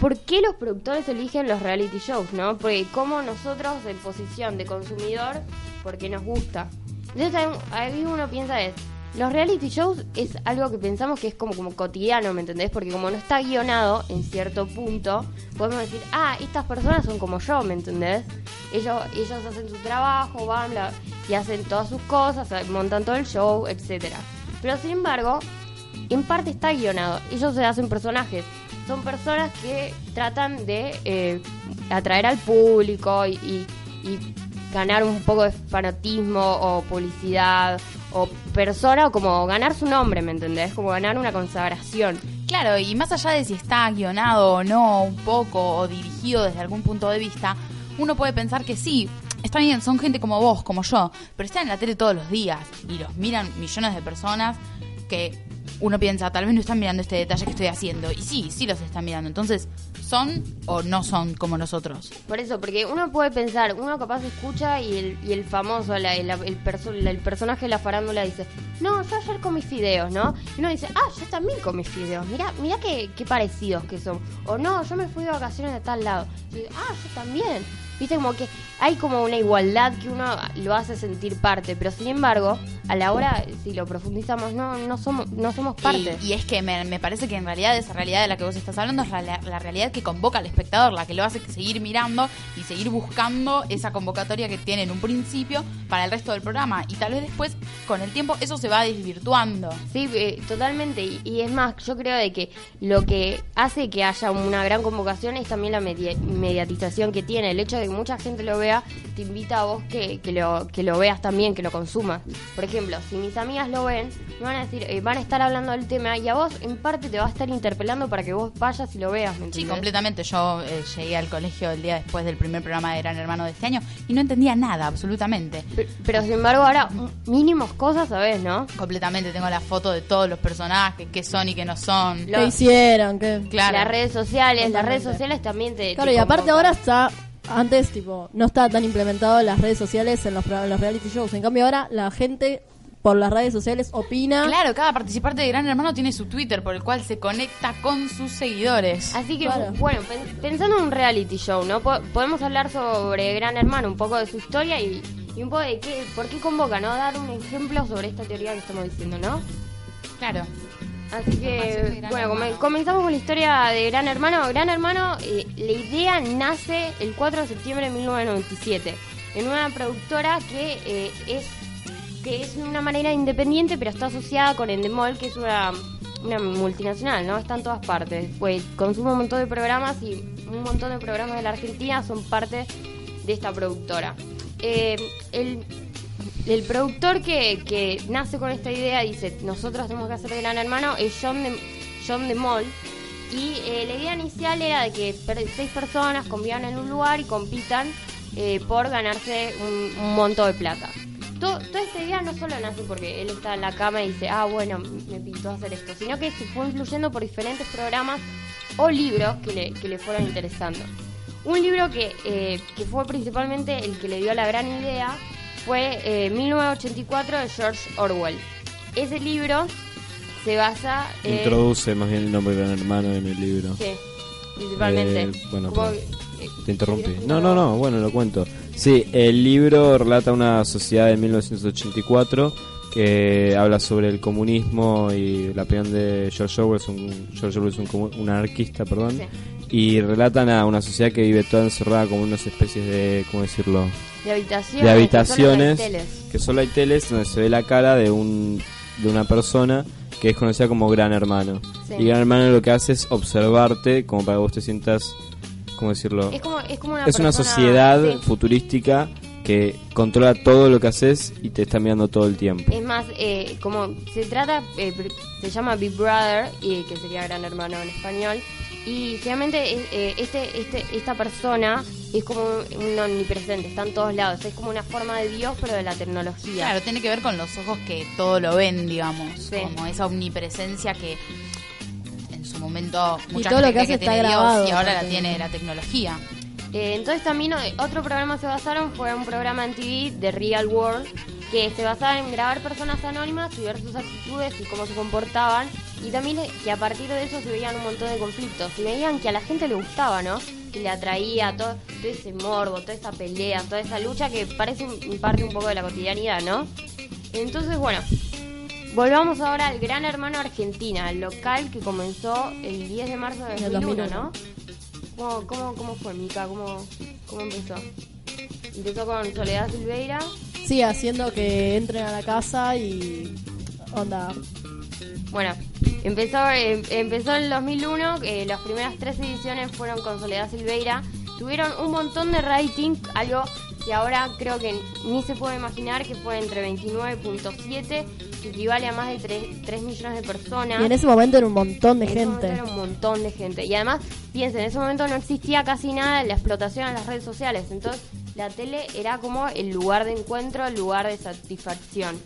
¿por qué los productores eligen los reality shows, no? Porque como nosotros en posición de consumidor, porque nos gusta. Entonces ahí uno piensa es, los reality shows es algo que pensamos que es como, como cotidiano, ¿me entendés? Porque como no está guionado en cierto punto, podemos decir, ah, estas personas son como yo, ¿me entendés? Ellos, ellos hacen su trabajo, van bla, y hacen todas sus cosas, montan todo el show, etcétera. Pero sin embargo, en parte está guionado. Ellos se hacen personajes. Son personas que tratan de eh, atraer al público y, y- y ganar un poco de fanatismo o publicidad o persona o como ganar su nombre, ¿me entendés? Como ganar una consagración. Claro, y más allá de si está guionado o no, un poco, o dirigido desde algún punto de vista, uno puede pensar que sí, está bien, son gente como vos, como yo, pero están en la tele todos los días y los miran millones de personas que uno piensa, tal vez no están mirando este detalle que estoy haciendo. Y sí, sí los están mirando. Entonces, ¿son o no son como nosotros? Por eso, porque uno puede pensar, uno capaz escucha y el, y el famoso, la- el, el perso- el personaje de la farándula dice, no, yo ayer comí fideos, ¿no? Y uno dice, ah, yo también comí fideos, mira mira qué, qué parecidos que son. O no, yo me fui de vacaciones de tal lado. Y ah, yo también. Viste como que hay como una igualdad que uno lo hace sentir parte, pero sin embargo, a la hora, si lo profundizamos, no, no somos, no somos parte. Y, y es que me, me parece que en realidad esa realidad de la que vos estás hablando es la, la realidad que convoca al espectador, la que lo hace seguir mirando y seguir buscando esa convocatoria que tiene en un principio para el resto del programa. Y tal vez después, con el tiempo, eso se va desvirtuando. Sí, eh, totalmente. Y, y es más, yo creo de que lo que hace que haya una gran convocación es también la media- mediatización que tiene. El hecho de que mucha gente lo vea te invita a vos que, que, lo, que lo veas también, que lo consumas. Por ejemplo, si mis amigas lo ven, me van a decir, eh, van a estar hablando del tema y a vos en parte te va a estar interpelando para que vos vayas y lo veas. ¿me Sí, completamente. Yo eh, llegué al colegio el día después del primer programa de Gran Hermano de este año y no entendía nada, absolutamente. Pero, pero, sin embargo ahora mínimos cosas sabes, ¿no? Completamente. Tengo la foto de todos los personajes, qué son y qué no son. ¿Qué hicieron? ¿Qué? Claro. Las redes sociales, las redes sociales también te... Claro, te y aparte ahora está. Antes, tipo, no está tan implementado las redes sociales en los, pro- en los reality shows. En cambio, ahora la gente por las redes sociales opina. Claro, cada participante de Gran Hermano tiene su Twitter por el cual se conecta con sus seguidores. Así que, Claro. bueno, pen- pensando en un reality show, ¿no? Po- podemos hablar sobre Gran Hermano, un poco de su historia y, y un poco de qué, por qué convoca, ¿no? Dar un ejemplo sobre esta teoría que estamos diciendo, ¿no? Claro. Así de que, bueno, Hermano. comenzamos con la historia de Gran Hermano. Gran Hermano, eh, la idea nace el 4 de septiembre de 1997 en una productora que eh, es que es una manera independiente, pero está asociada con Endemol, que es una, una multinacional, ¿no? Está en todas partes. Pues consume un montón de programas y un montón de programas de la Argentina son parte de esta productora. Eh, el, el productor que, nace con esta idea dice, nosotros tenemos que hacer Gran Hermano, es John de, John de Mol. Y eh, la idea inicial era de que seis personas convivan en un lugar y compitan eh, por ganarse un, un monto de plata. To- toda esta idea no solo nace porque él está en la cama y dice, ah, bueno, me pintó hacer esto, sino que se fue influyendo por diferentes programas o libros que le, fueron interesando. Un libro eh, que fue principalmente el que le dio la gran idea fue eh, 1984 de George Orwell. Ese libro se basa... eh, Introduce más bien el nombre de Gran Hermano en el libro. Sí, principalmente. Eh, bueno, eh, Te interrumpí. ¿querés No, no, no, bueno, lo cuento. Sí, el libro relata una sociedad de 1984 que habla sobre el comunismo y la opinión de George Orwell, es un, George Orwell es un, un anarquista, perdón, y relatan a una sociedad que vive toda encerrada como unas especies de, ¿cómo decirlo? De habitaciones. de que solo hay teles. que solo hay teles donde se ve la cara de un de una persona que es conocida como Gran Hermano. Sí. Y Gran Hermano lo que hace es observarte como para que vos te sientas, ¿cómo decirlo? Es como, es como una, es una sociedad sí. futurística que controla todo lo que haces y te está mirando todo el tiempo. Es más, eh, como se trata, eh, se llama Big Brother, y que sería Gran Hermano en español, y finalmente es- eh, este, este, esta persona es como un omnipresente, está en todos lados, es como una forma de Dios, pero de la tecnología. Claro, tiene que ver con los ojos que todo lo ven, digamos. Sí. Como esa omnipresencia que en su momento mucha todo lo gente que cree hace tiene está Dios grabado, y ahora la tiene la tecnología. Eh, entonces también eh, otro programa se basaron fue un programa en TV de Real World que se basaba en grabar personas anónimas y ver sus actitudes y cómo se comportaban y también que a partir de eso se veían un montón de conflictos y veían que a la gente le gustaba, ¿no? Que le atraía todo, todo ese morbo, toda esa pelea, toda esa lucha que parece un- parte un poco de la cotidianidad, ¿no? Entonces, bueno, volvamos ahora al Gran Hermano Argentina, el local que comenzó el 10 de marzo de En el 2001, 2001. ¿no? ¿Cómo, cómo, cómo fue, Mica? ¿Cómo, ¿Cómo empezó? Empezó con Soledad Silveira. Sí, haciendo que entren a la casa y. Onda. Bueno, empezó, eh, empezó en el 2001, eh, las primeras tres ediciones fueron con Soledad Silveira. Tuvieron un montón de rating, algo que ahora creo que ni se puede imaginar, que fue entre 29.7, que equivale a más de 3, 3 millones de personas. Y en ese momento era un montón de En ese momento gente. Era un montón de gente. Y además, piensen, en ese momento no existía casi nada la explotación en las redes sociales. Entonces, la tele era como el lugar de encuentro, el lugar de satisfacción.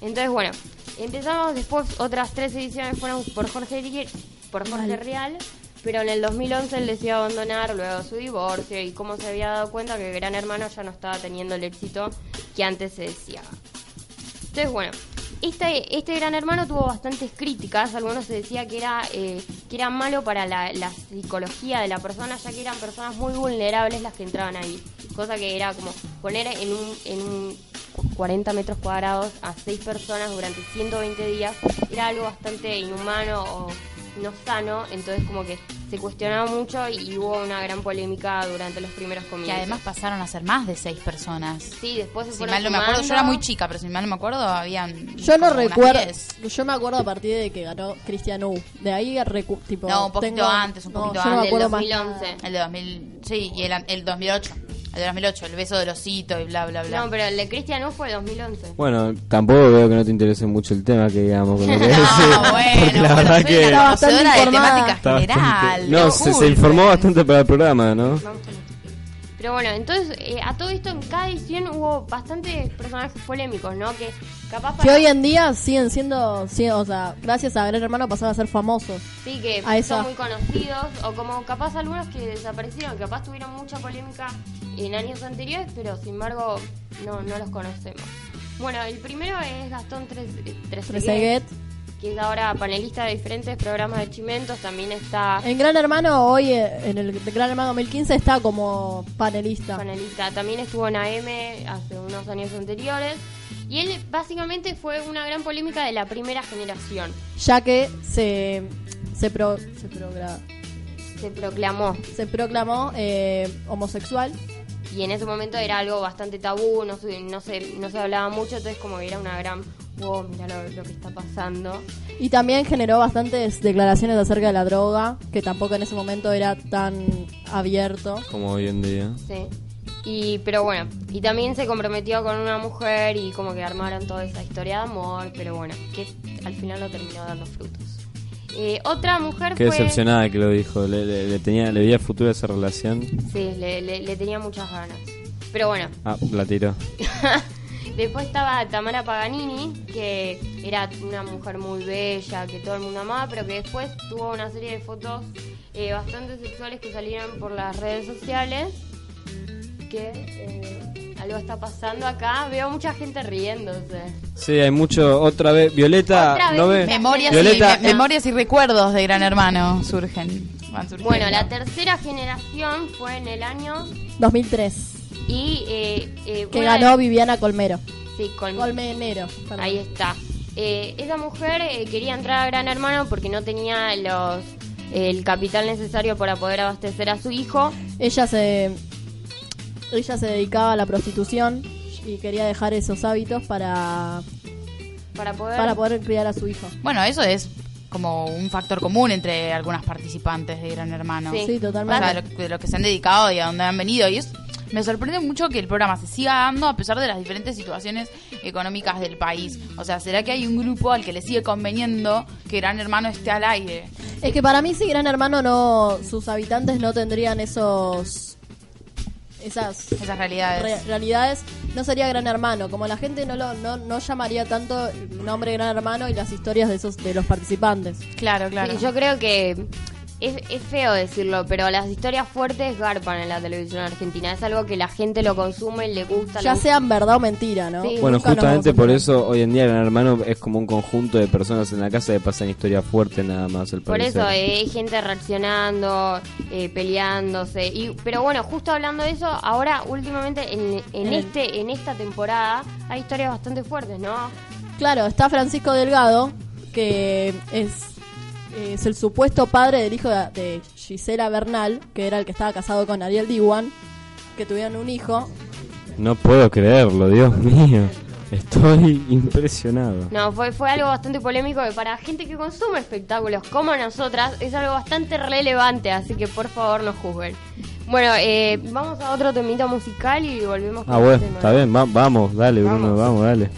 Entonces, bueno, empezamos después, otras tres ediciones fueron por Jorge, por Jorge Real. Pero en el 2011 él decidió abandonar luego su divorcio y cómo se había dado cuenta que Gran Hermano ya no estaba teniendo el éxito que antes se decía. Entonces, bueno, este, este Gran Hermano tuvo bastantes críticas. Algunos se decía que era, eh, que era malo para la, psicología de la persona, ya que eran personas muy vulnerables las que entraban ahí. Cosa que era como poner en un, en un 40 metros cuadrados a seis personas durante 120 días era algo bastante inhumano o no sano, entonces como que se cuestionaba mucho y hubo una gran polémica durante los primeros Que comienzos. además pasaron a ser más de seis personas. sí, después se Si fueron mal no me acuerdo, yo era muy chica, pero si mal no me acuerdo, habían. Yo no recuerdo. 10. Yo me acuerdo a partir de que ganó Cristian U. De ahí recu- tipo. No, un poquito tengo- antes, un no, poquito yo no me antes, acuerdo más. 2011. El de 2000. Sí, y el, el 2008. El de 2008, el beso del osito y bla, bla, bla. No, pero el de Cristian U fue 2011. Bueno, tampoco veo que no te interese mucho el tema que digamos con lo que [LAUGHS] No, decís, bueno, porque la verdad soy que de temática bastante- general. No, se, informó bastante para el programa, ¿no? Esto. Pero bueno, entonces eh, a todo esto en cada edición hubo bastantes personajes polémicos, ¿no? Que capaz Que para- hoy en día siguen siendo. sí, o sea, gracias a Gran Hermano pasaron a ser famosos. Sí, que A esa. son muy conocidos, o como capaz algunos que desaparecieron, capaz tuvieron mucha polémica en años anteriores, pero sin embargo no, no los conocemos. Bueno, el primero es Gastón Tres- Trezeguet, Trezeguet. Que es ahora panelista de diferentes programas de Chimentos, también está En Gran Hermano, hoy eh, en el Gran Hermano 2015 está como panelista. panelista, también estuvo en AM hace unos años anteriores, y él básicamente fue una gran polémica de la primera generación. Ya que se. Se, pro- se, progra- Se proclamó se proclamó eh, homosexual. Y en ese momento era algo bastante tabú, no se, no se, no se hablaba mucho, entonces como que era una gran, wow, mira lo, lo que está pasando. Y también generó bastantes declaraciones acerca de la droga, que tampoco en ese momento era tan abierto. Como hoy en día. Sí. Y, pero bueno, y también se comprometió con una mujer y como que armaron toda esa historia de amor, pero bueno, que al final no terminó dando frutos. Eh, otra mujer Qué fue... decepcionada que lo dijo. Le, le- le tenía, le veía futuro a esa relación. Sí, le, le- le tenía muchas ganas. Pero bueno, Ah, la tiró. [LAUGHS] Después estaba Tamara Paganini, que era una mujer muy bella, que todo el mundo amaba, pero que después tuvo una serie de fotos eh, bastante sexuales que salieron por las redes sociales. Que eh, algo está pasando acá. Veo mucha gente riéndose. Sí, hay mucho. Otra vez. Violeta, Otra vez ¿no ve? Memorias, Violeta, y, me- memorias y recuerdos de Gran Hermano surgen. van. Bueno, la tercera generación fue en el año 2003. y eh, eh, Que de- ganó Viviana Colmero. sí, con- Colmenero. perdón. Ahí está. Eh, esa mujer eh, quería entrar a Gran Hermano porque no tenía los el capital necesario para poder abastecer a su hijo. Ella se ella se dedicaba a la prostitución y quería dejar esos hábitos para Para poder, para poder criar a su hijo. Bueno, eso es como un factor común entre algunas participantes de Gran Hermano. Sí. Sí, O totalmente. sea, lo, de lo que se han dedicado y a dónde han venido. Y es, me sorprende mucho que el programa se siga dando a pesar de las diferentes situaciones económicas del país. O sea, ¿será que hay un grupo al que le sigue conveniendo que Gran Hermano esté al aire? Es que para mí si Gran Hermano no sus habitantes no tendrían esos esas Esas realidades. re- realidades, no sería Gran Hermano. Como la gente no lo no, no llamaría tanto el nombre Gran Hermano y las historias de esos de los participantes. Claro, claro. Sí, yo creo que es, es feo decirlo, pero las historias fuertes garpan en la televisión argentina. Es algo que la gente lo consume, le gusta. Ya le sean verdad o mentira, ¿no? Sí. Bueno, Nunca justamente por eso hoy en día Gran Hermano es como un conjunto de personas en la casa que pasan historias fuertes nada más. al Por parecer. eso eh, hay gente reaccionando, eh, peleándose. Y, pero bueno, justo hablando de eso, ahora últimamente en, el- este en esta temporada hay historias bastante fuertes, ¿no? Claro, está Francisco Delgado, que es, es el supuesto padre del hijo de, de Gisela Bernal, que era el que estaba casado con Ariel Diwan, que tuvieron un hijo. No puedo creerlo, Dios [LAUGHS] mío. Estoy impresionado. No, fue, fue algo bastante polémico que para gente que consume espectáculos como nosotras es algo bastante relevante, así que por favor no juzguen. Bueno, eh, vamos a otro temita musical y volvemos con Ah, bueno, está bien, va- vamos, dale, Bruno, Vamos. vamos, dale.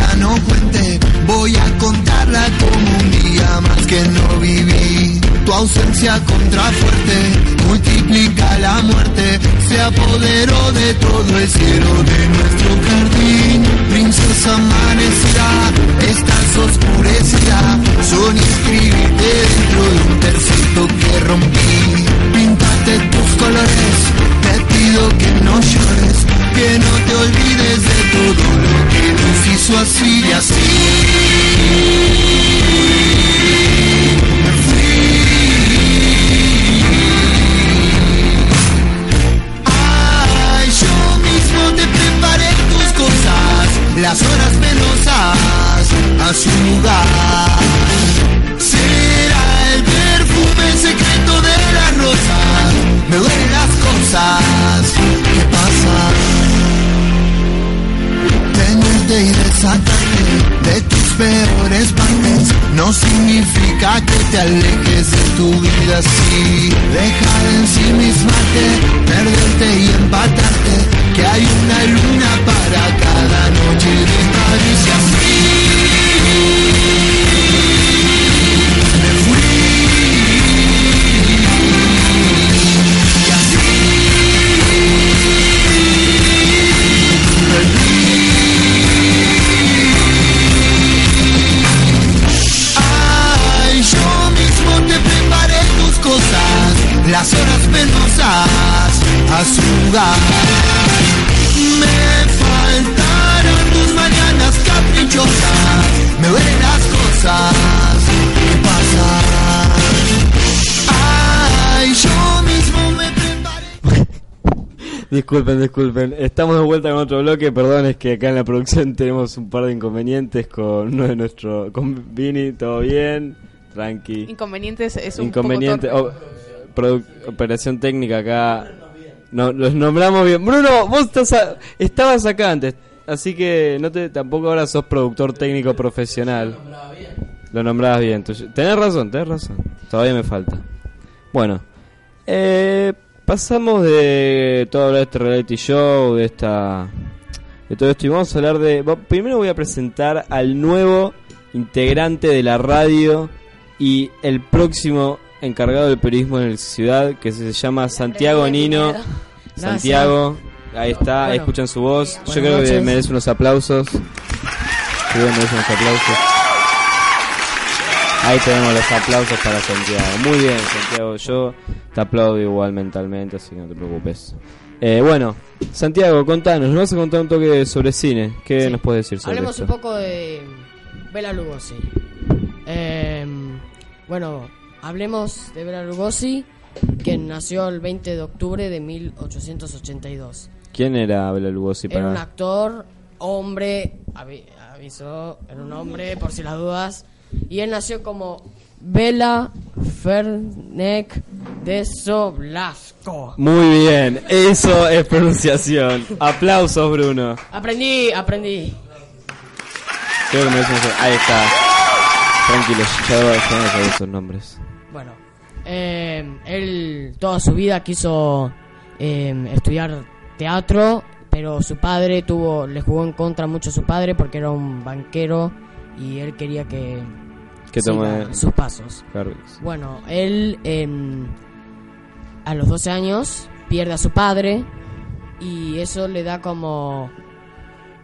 Ya no cuente, voy a contarla como un día más que no viví. Tu ausencia contrafuerte multiplica la muerte, se apoderó de todo el cielo de nuestro jardín. Princesa amanecerá, estás oscurecida, son inscribirte dentro de un tercito que rompí. Pintate tus colores, te pido que no llores, que no te olvides de todo lo que nos hizo así y así. Me Ay, yo mismo te preparé tus cosas, las horas penosas a su lugar. Será el perfume secreto de las rosas, me duelen las cosas que pasan. Tenerte y desatarte de tus peores partes no significa que te alejes de tu vida así. Deja de ensimismarte, perderte y empatarte, que hay una luna para cada noche de París y así. A su lugar. Me faltaron tus mañanas caprichosas, me duelen las cosas que pasan. Ay, yo mismo me preparé. Disculpen, disculpen. Estamos de vuelta con otro bloque. Perdón, es que acá en la producción [LAUGHS] tenemos un par de inconvenientes con uno de nuestro. con Vini. ¿Todo bien? Tranqui. Inconvenientes es un Inconveniente. poco oh, operación técnica acá. No, los nombramos bien. Bruno, vos estás a- estabas acá antes. Así que no te, tampoco ahora sos productor técnico profesional. Lo nombrabas bien. tú- Tenés razón, tenés razón. Todavía me falta. Bueno, eh, pasamos de todo hablar de este reality show, de esta, de todo esto y vamos a hablar de. Primero voy a presentar al nuevo integrante de la radio y el próximo encargado del periodismo en la ciudad que se llama Santiago Nino. Santiago, ahí está, ahí Bueno. escuchan su voz. Yo creo que merece unos aplausos. Creo que merece unos aplausos. Ahí tenemos los aplausos para Santiago. Muy bien, Santiago. Yo te aplaudo igual mentalmente, así que no te preocupes. Eh, bueno, Santiago, contanos. Nos vas a contar un toque sobre cine. ¿Qué Sí. nos puedes decir sobre Hablemos esto? un poco de Bela Lugosi. Em, bueno, hablemos de Bela Lugosi, que nació el 20 de octubre de 1882. ¿Quién era Bela Lugosi Era un para...? actor, hombre, avi- avisó, era un hombre, por si las dudas. Y él nació como Bela Fernek de Soblasco. Muy bien, eso es pronunciación. Aplausos, Bruno. Aprendí, aprendí. Creo que unos- Ahí está. Tranquilo, ya vamos a esos nombres. Eh, él toda su vida quiso eh, estudiar teatro, pero su padre tuvo, le jugó en contra mucho a su padre porque era un banquero y él quería que, Que tome sus pasos. Bueno, él em, a los 12 años pierde a su padre y eso le da como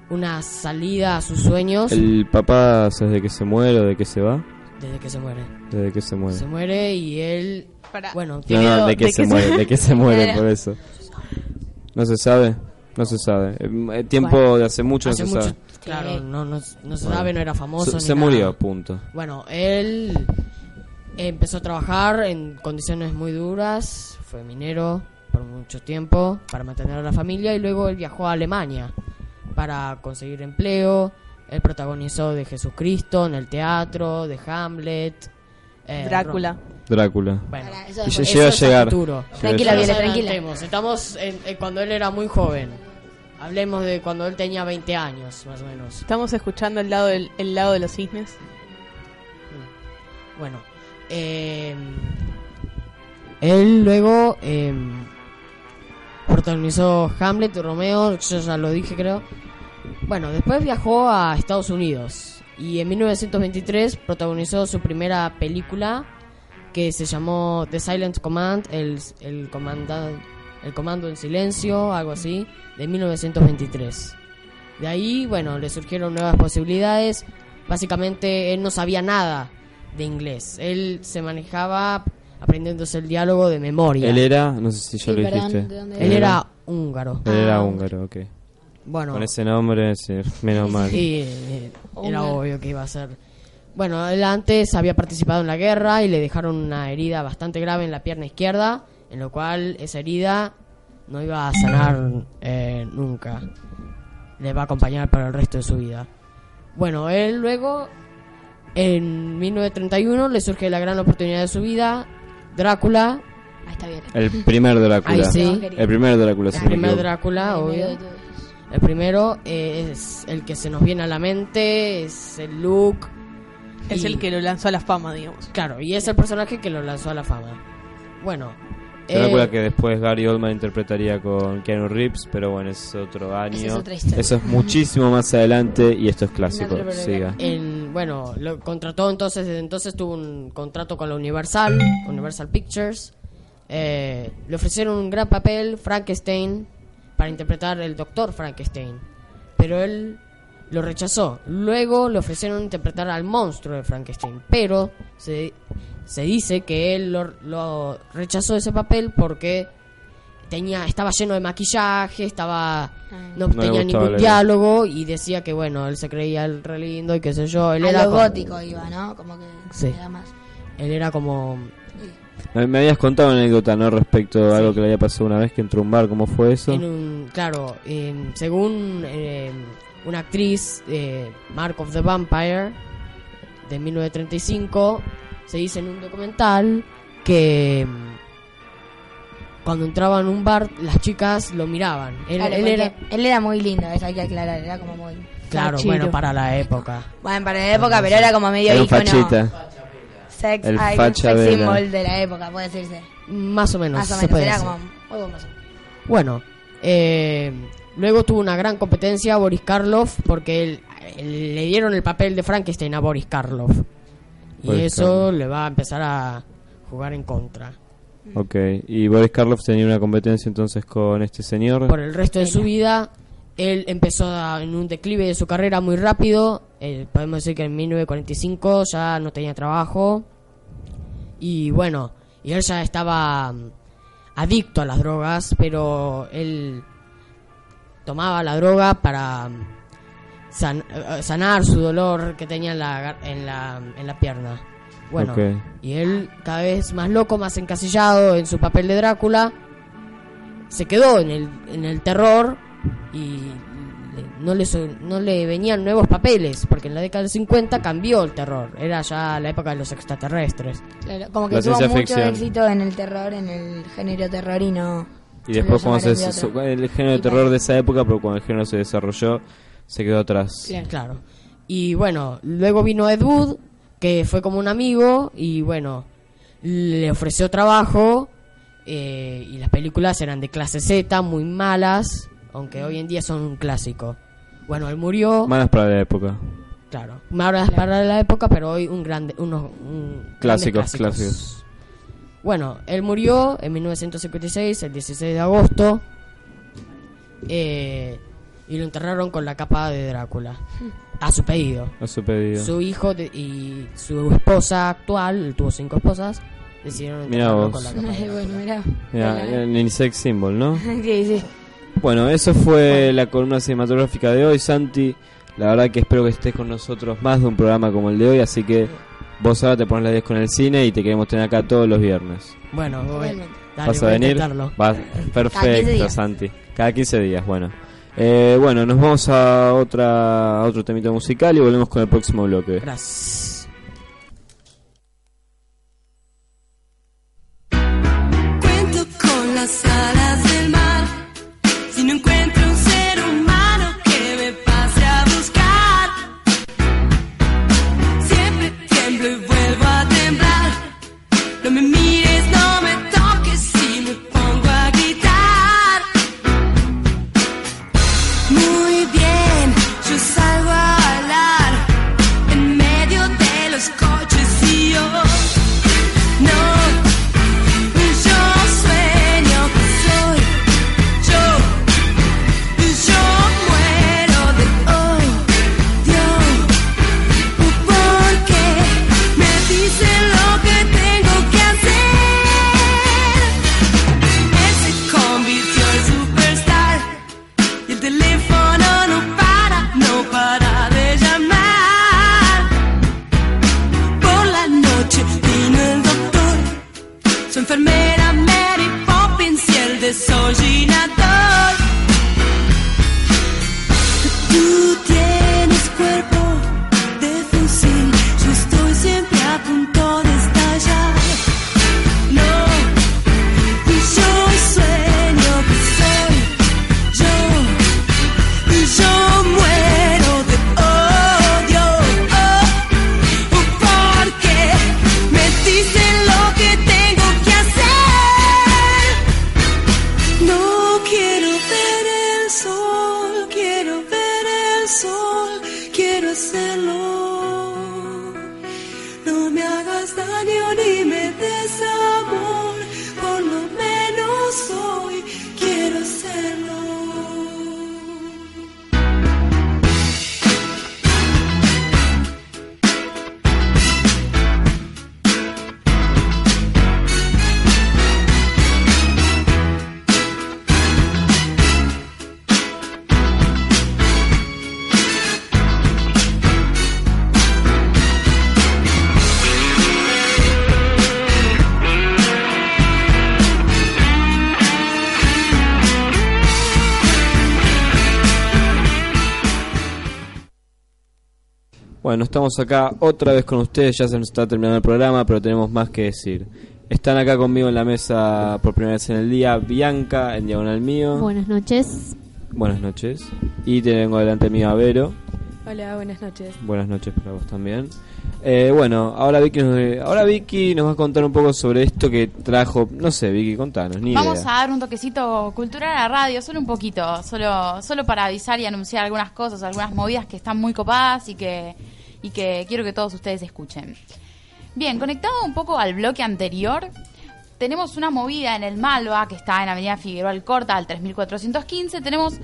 una salida a sus sueños ¿El papá desde que se muere o de que se va? Desde que se muere. Desde que se muere. Se muere y él, bueno, No, tiene no, de que se muere, de que se [LAUGHS] muere por eso. ¿No se sabe? No se sabe. Eh, eh, tiempo Bueno, de hace mucho hace no se mucho- sabe. Claro, no, no, no se Bueno. sabe, no era famoso. Se, ni se nada. murió, punto. Bueno, él empezó a trabajar en condiciones muy duras, fue minero por mucho tiempo para mantener a la familia y luego él viajó a Alemania para conseguir empleo. Él protagonizó de Jesucristo en el teatro, de Hamlet. eh, Drácula. Drácula. Bueno, Y ya llega a es llegar. futuro. Tranquila, Viole, tranquila. Estamos en- en cuando él era muy joven. Hablemos de cuando él tenía 20 años, más o menos. Estamos escuchando el lado del el lado de los cisnes. Bueno, eh, él luego eh, protagonizó Hamlet y Romeo, yo ya lo dije creo. Bueno, después viajó a Estados Unidos y en 1923 protagonizó su primera película que se llamó The Silent Command, el, el, comanda- el comando en silencio, algo así, de 1923. De ahí, bueno, le surgieron nuevas posibilidades. Básicamente, él no sabía nada de inglés. Él se manejaba aprendiéndose el diálogo de memoria. Él era, no sé si ya Sí, lo dijiste. ¿de dónde Él era húngaro. Él era Ah. húngaro, ok. Bueno. Con ese nombre, sí, menos mal. Y eh, era obvio que iba a ser. Bueno, él antes había participado en la guerra y le dejaron una herida bastante grave en la pierna izquierda, en lo cual esa herida no iba a sanar eh, nunca. Le va a acompañar para el resto de su vida. Bueno, él luego, en 1931, le surge la gran oportunidad de su vida, Drácula. Ahí está bien. El primer Drácula. Ahí sí. El primer Drácula, El primer. Drácula, obvio. El primero eh, es el que se nos viene a la mente, es el look. Es y- el que lo lanzó a la fama, digamos. Claro, y es el personaje que lo lanzó a la fama. Bueno. eh, Drácula que después Gary Oldman interpretaría con Keanu Reeves, pero bueno, es otro año. Esa es otra historia. Eso es muchísimo más adelante y esto es clásico. Problema. Siga. En, bueno, lo contrató entonces, desde entonces tuvo un contrato con la Universal, Universal Pictures. Eh, le ofrecieron un gran papel, Frankenstein, para interpretar el doctor Frankenstein. Pero él lo rechazó. Luego le ofrecieron interpretar al monstruo de Frankenstein. Pero se, se dice que él lo, lo rechazó ese papel porque tenía estaba lleno de maquillaje, estaba no, No tenía ningún diálogo y decía que bueno, él se creía el re lindo y qué sé yo, él A era lo como- gótico iba, ¿no? Como que Sí. era más. él era como Me, habías contado una anécdota, ¿no? Respecto a algo que le había pasado una vez que entró a un bar. ¿Cómo fue eso? en un claro, según em, una actriz eh, Mark of the Vampire de 1935 se dice en un documental que em, cuando entraba en un bar las chicas lo miraban. Él, Claro, él porque era él era muy lindo, eso hay que aclarar, era como muy... claro, bueno, para la época. Bueno, para la época, pero era como medio Era fachita. Sex, El ay, facha sex de la- symbol de la época, puede decirse. Más o menos, Más o se puede era como... algo más. Bueno, eh, luego tuvo una gran competencia Boris Karloff porque él- él- le dieron el papel de Frankenstein a Boris Karloff. Y Boris eso Karloff. le va a empezar a jugar en contra. Ok. Y Boris Karloff tenía una competencia entonces con este señor. Por el resto de su vida, él empezó a- en un declive de su carrera muy rápido. Eh, podemos decir que en 1945 ya no tenía trabajo. Y bueno, y él ya estaba mm, adicto a las drogas, pero él tomaba la droga para mm, san- eh, sanar su dolor que tenía en la, en la, en la pierna. Bueno, y él cada vez más loco, más encasillado en su papel de Drácula, se quedó en el, en el terror y no le, so- no le venían nuevos papeles, porque en la década del 50 cambió el terror, era ya la época de los extraterrestres. Claro, como que La tuvo mucho ficción. éxito en el terror, en el género terror y no... Y después cuando se, se- el género de terror de esa época, pero cuando el género se desarrolló, se quedó atrás. Claro. Y bueno, luego vino Ed Wood, que fue como un amigo, y bueno, le ofreció trabajo, eh, y las películas eran de clase Z, muy malas, aunque hoy en día son un clásico. Bueno, él murió, Malas para la época. claro, malas para la época, pero hoy un grande, unos un- Clásicos, clásicos. Bueno, él murió en 1956, el 16 de agosto, eh, y lo enterraron con la capa de Drácula, a su pedido. A su pedido. Su hijo de- y su esposa actual, él tuvo cinco esposas, decidieron enterrarlo vos. con la capa de [LAUGHS] Drácula. bueno, mirá. Mira, el sex symbol, ¿no? [LAUGHS] sí, sí. Bueno, eso fue la columna cinematográfica de hoy, Santi. La verdad que espero que estés con nosotros más de un programa como el de hoy, así que vos ahora te pones la 10 con el cine y te queremos tener acá todos los viernes. Bueno, voy, dale, ¿Vas a voy venir? intentarlo. Va- Cada perfecto, 15 días. Santi. Cada 15 días, bueno. Eh, bueno, nos vamos a otra a otro temito musical y volvemos con el próximo bloque. Gracias. Estamos acá otra vez con ustedes, ya se nos está terminando el programa, pero tenemos más que decir. Están acá conmigo en la mesa por primera vez en el día Bianca, en diagonal mío. Buenas noches. Buenas noches. Y tengo delante mío a Vero. Hola, buenas noches. Buenas noches para vos también. Eh, bueno, ahora Vicky, nos, ahora Vicky nos va a contar un poco sobre esto que trajo. No sé, Vicky, contanos, ni Vamos idea. a dar un toquecito cultural a la radio, solo un poquito, solo, solo para avisar y anunciar algunas cosas, algunas movidas que están muy copadas y que, y que quiero que todos ustedes escuchen. Bien, conectado un poco al bloque anterior, tenemos una movida en el Malva, que está en Avenida Figueroa Alcorta, al 3415. Tenemos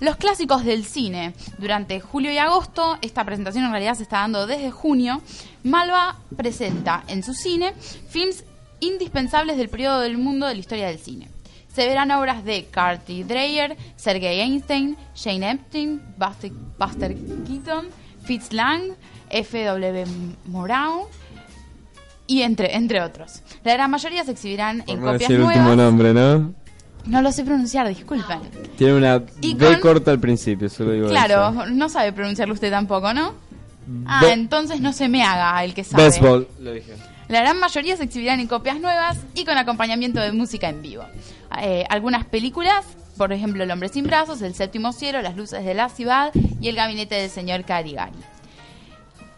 los clásicos del cine. Durante julio y agosto, esta presentación en realidad se está dando desde junio. Malva presenta en su cine films indispensables del periodo del mundo de la historia del cine. Se verán obras de Carty Dreyer, Sergei Einstein, Jane Epstein, Buster, Buster Keaton, Fitz Lang, F.W. Moran y entre, entre otros. La gran mayoría se exhibirán en no copias decir el último nuevas. nombre, ¿no? No lo sé pronunciar, disculpen. Tiene una Y B con- corta al principio, solo digo Claro, eso. no sabe pronunciarlo usted tampoco, ¿no? Ah, Be- entonces no se me haga el que sabe. Baseball, lo dije. La gran mayoría se exhibirán en copias nuevas y con acompañamiento de música en vivo. Eh, algunas películas, por ejemplo El hombre sin brazos, El séptimo cielo, Las luces de la ciudad y El gabinete del señor Carigari.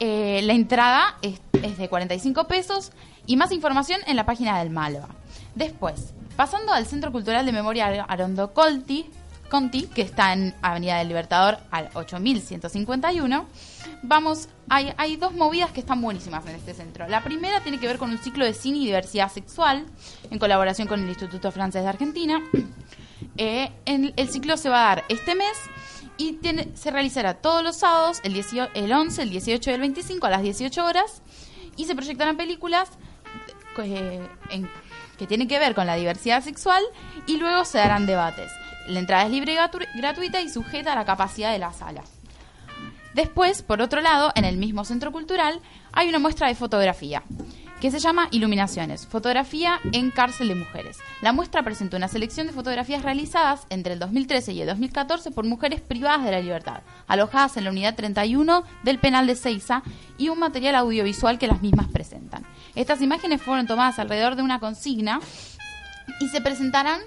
Eh, la entrada es, de 45 pesos y más información en la página del Malva. Después, pasando al Centro Cultural de Memoria Arondo Colti, Conti, que está en Avenida del Libertador al 8151, vamos, hay, dos movidas que están buenísimas en este centro. La primera tiene que ver con un ciclo de cine y diversidad sexual, en colaboración con el Instituto Francés de Argentina. Eh, el ciclo se va a dar este mes y tiene- se realizará todos los sábados, el, 18 el 11, el 18 y el 25 a las 18 horas, y se proyectarán películas eh, en- que tienen que ver con la diversidad sexual y luego se darán debates. La entrada es libre gratuita y sujeta a la capacidad de la sala. Después, por otro lado, en el mismo centro cultural hay una muestra de fotografía que se llama Iluminaciones, fotografía en cárcel de mujeres. La muestra presenta una selección de fotografías realizadas entre el 2013 y el 2014 por mujeres privadas de la libertad, alojadas en la unidad 31 del penal de Ceiza y un material audiovisual que las mismas presentan. Estas imágenes fueron tomadas alrededor de una consigna y se presentarán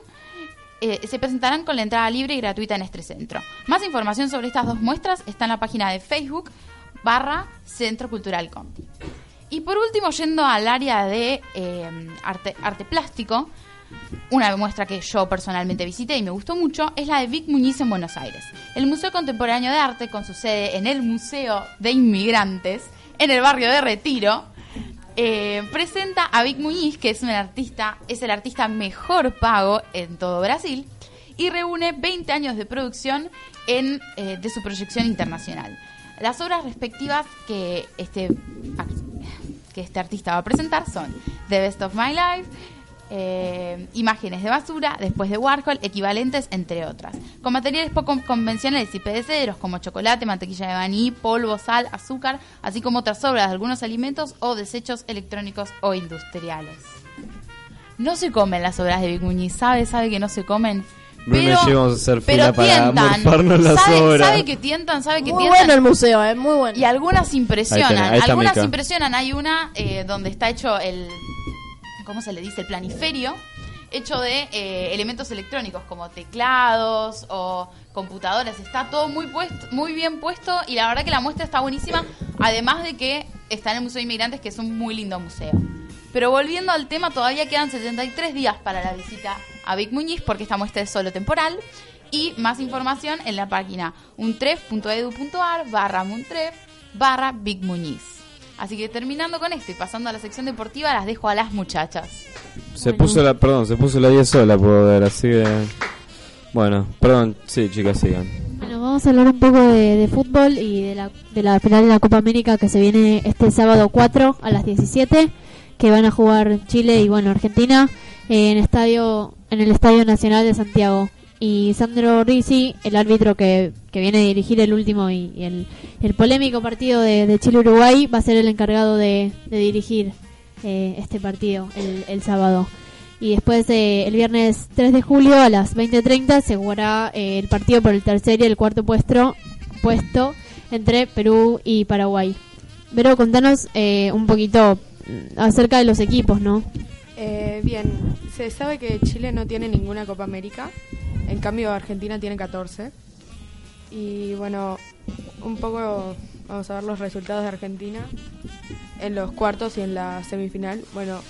eh, se presentarán con la entrada libre y gratuita en este centro. Más información sobre estas dos muestras está en la página de Facebook barra Centro Cultural Conti. Y por último, yendo al área de eh, arte, arte plástico, una muestra que yo personalmente visité y me gustó mucho es la de Vic Muñiz en Buenos Aires. El Museo Contemporáneo de Arte, con su sede en el Museo de Inmigrantes, en el barrio de Retiro, eh, presenta a Vic Muñiz, que es un artista, es el artista mejor pago en todo Brasil, y reúne 20 años de producción en, eh, de su proyección internacional. Las obras respectivas que este, que este artista va a presentar son The Best of My Life, eh, imágenes de basura, después de Warhol, equivalentes, entre otras. Con materiales poco convencionales y perecederos como chocolate, mantequilla de maní, polvo, sal, azúcar, así como otras obras de algunos alimentos o desechos electrónicos o industriales. No se comen las obras de Big Muñiz, sabe, sabe que no se comen. Bruno Pero, a hacer pero fila para tientan, las sabe, obras. sabe que tientan, sabe que Muy tientan. bueno el museo, eh, muy bueno. Y algunas Ahí impresionan, tenés, ahí está algunas Mica. impresionan. Hay una eh, donde está hecho el, ¿cómo se le dice? El planiferio, hecho de eh, elementos electrónicos como teclados o computadoras. Está todo muy puesto, muy bien puesto y la verdad que la muestra está buenísima. Además de que está en el Museo de Inmigrantes, que es un muy lindo museo. Pero volviendo al tema, todavía quedan 73 días para la visita a Vic Muñiz porque esta muestra es solo temporal. Y más información en la página untref.edu.ar barra muntref barra Vic Muñiz. Así que terminando con esto y pasando a la sección deportiva, las dejo a las muchachas. Se puso la, perdón, se puso la 10 sola, puedo ver, así que... Bueno, perdón, sí, chicas, sigan. Bueno, vamos a hablar un poco de, de fútbol y de la, de la final de la Copa América que se viene este sábado 4 a las 17, que van a jugar Chile y bueno Argentina eh, en estadio en el Estadio Nacional de Santiago. Y Sandro Risi, el árbitro que, que viene a dirigir el último y, el, el polémico partido de, Chile-Uruguay, va a ser el encargado de, de dirigir eh, este partido el, el sábado. Y después, eh, el viernes 3 de julio a las 20.30 se jugará eh, el partido por el tercer y el cuarto puesto, puesto entre Perú y Paraguay. Vero, contanos un poquito acerca de los equipos, ¿no? Eh, bien, se sabe que Chile no tiene ninguna Copa América, en cambio Argentina tiene 14. Y bueno, un poco vamos a ver los resultados de Argentina en los cuartos y en la semifinal. Bueno,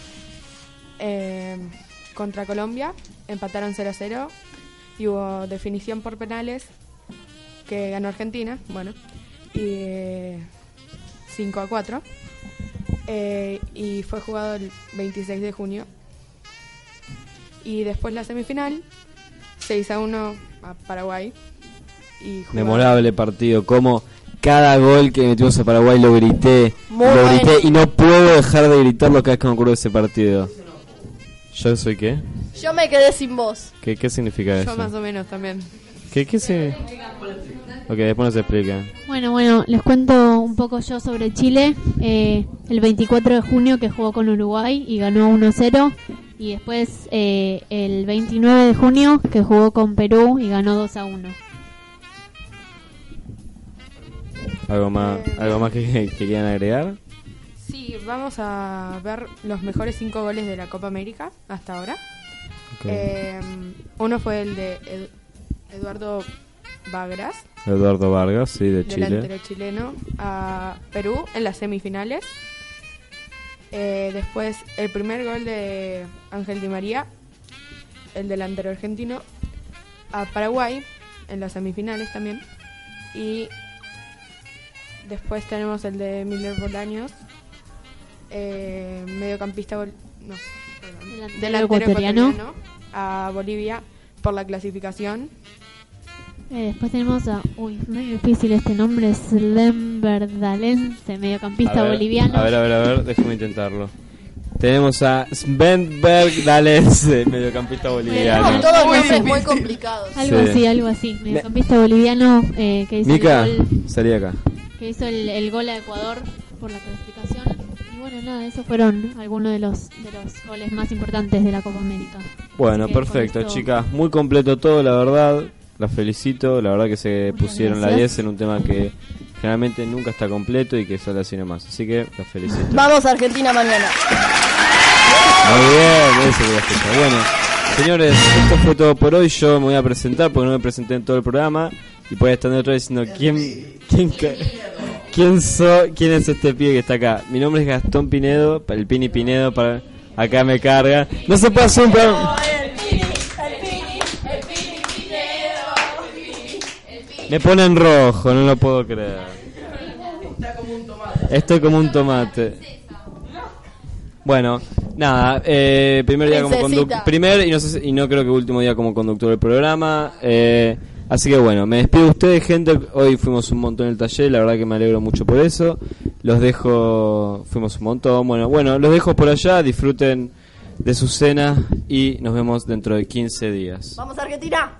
eh, contra Colombia empataron 0 a 0 y hubo definición por penales que ganó Argentina, bueno, y eh, 5 a 4. Eh, y fue jugado el 26 de junio. Y después la semifinal, 6 a 1 a Paraguay. Y Memorable partido, como cada gol que metimos a Paraguay lo grité, Muy lo bueno. grité y no puedo dejar de gritarlo cada vez que me acuerdo de ese partido. ¿Yo soy qué? Yo me quedé sin voz. ¿Qué, qué significa Yo eso? más o menos también. ¿Qué, qué se...? Ok, después nos explica. Bueno, bueno, les cuento un poco yo sobre Chile. Eh, el 24 de junio que jugó con Uruguay y ganó 1-0. Y después eh, el 29 de junio que jugó con Perú y ganó 2-1. ¿Algo más, algo más que, que quieran agregar? Sí, vamos a ver los mejores 5 goles de la Copa América hasta ahora. Ok. Eh, uno fue el de Ed- Eduardo Bagras, Eduardo Vargas, sí, de Chile. delantero chileno, a Perú en las semifinales. Eh, después el primer gol de Ángel Di María, el delantero argentino, a Paraguay en las semifinales también. Y después tenemos el de Miller Bolaños, eh, mediocampista, bol- no, perdón, Delantero delantero ecuatoriano. ecuatoriano a Bolivia por la clasificación. Eh, después tenemos a. Uy, muy difícil este nombre. Slemberdalense, mediocampista A ver, boliviano. A ver, a ver, a ver, déjame intentarlo. Tenemos a Svenberg Dalense, mediocampista boliviano. Tenemos todos nombres muy complicados. Algo Sí. así, algo así. Mediocampista boliviano eh, que hizo Mica, el gol, salí acá. que hizo el, el gol a Ecuador por la clasificación. Y bueno, nada, esos fueron algunos de los, de los goles más importantes de la Copa América. Bueno, perfecto, esto- chicas. Muy completo todo, la verdad. Las felicito. La verdad que se pusieron la gracias. 10 en un tema que generalmente nunca está completo y que sale así nomás. Así que las felicito. Vamos a Argentina mañana. Muy bien, eso escuchar. Bueno, señores, esto fue todo por hoy. Yo me voy a presentar porque no me presenté en todo el programa. Y puede estar otra vez diciendo quién, quién, quién, so- quién es este pibe que está acá. Mi nombre es Gastón Pinedo, el Pini Pinedo, para acá me carga. No se puede hacer un programa. Me pone en rojo, no lo puedo creer. Estoy como un tomate. Bueno, nada, eh, primer día como conductor, primer y no, sé si- y no creo que último día como conductor del programa. eh, así que bueno, me despido de ustedes, gente. Hoy fuimos un montón en el taller, la verdad que me alegro mucho por eso. Los dejo, fuimos un montón. Bueno, bueno, los dejo por allá, disfruten de su cena y nos vemos dentro de 15 días. Vamos a Argentina.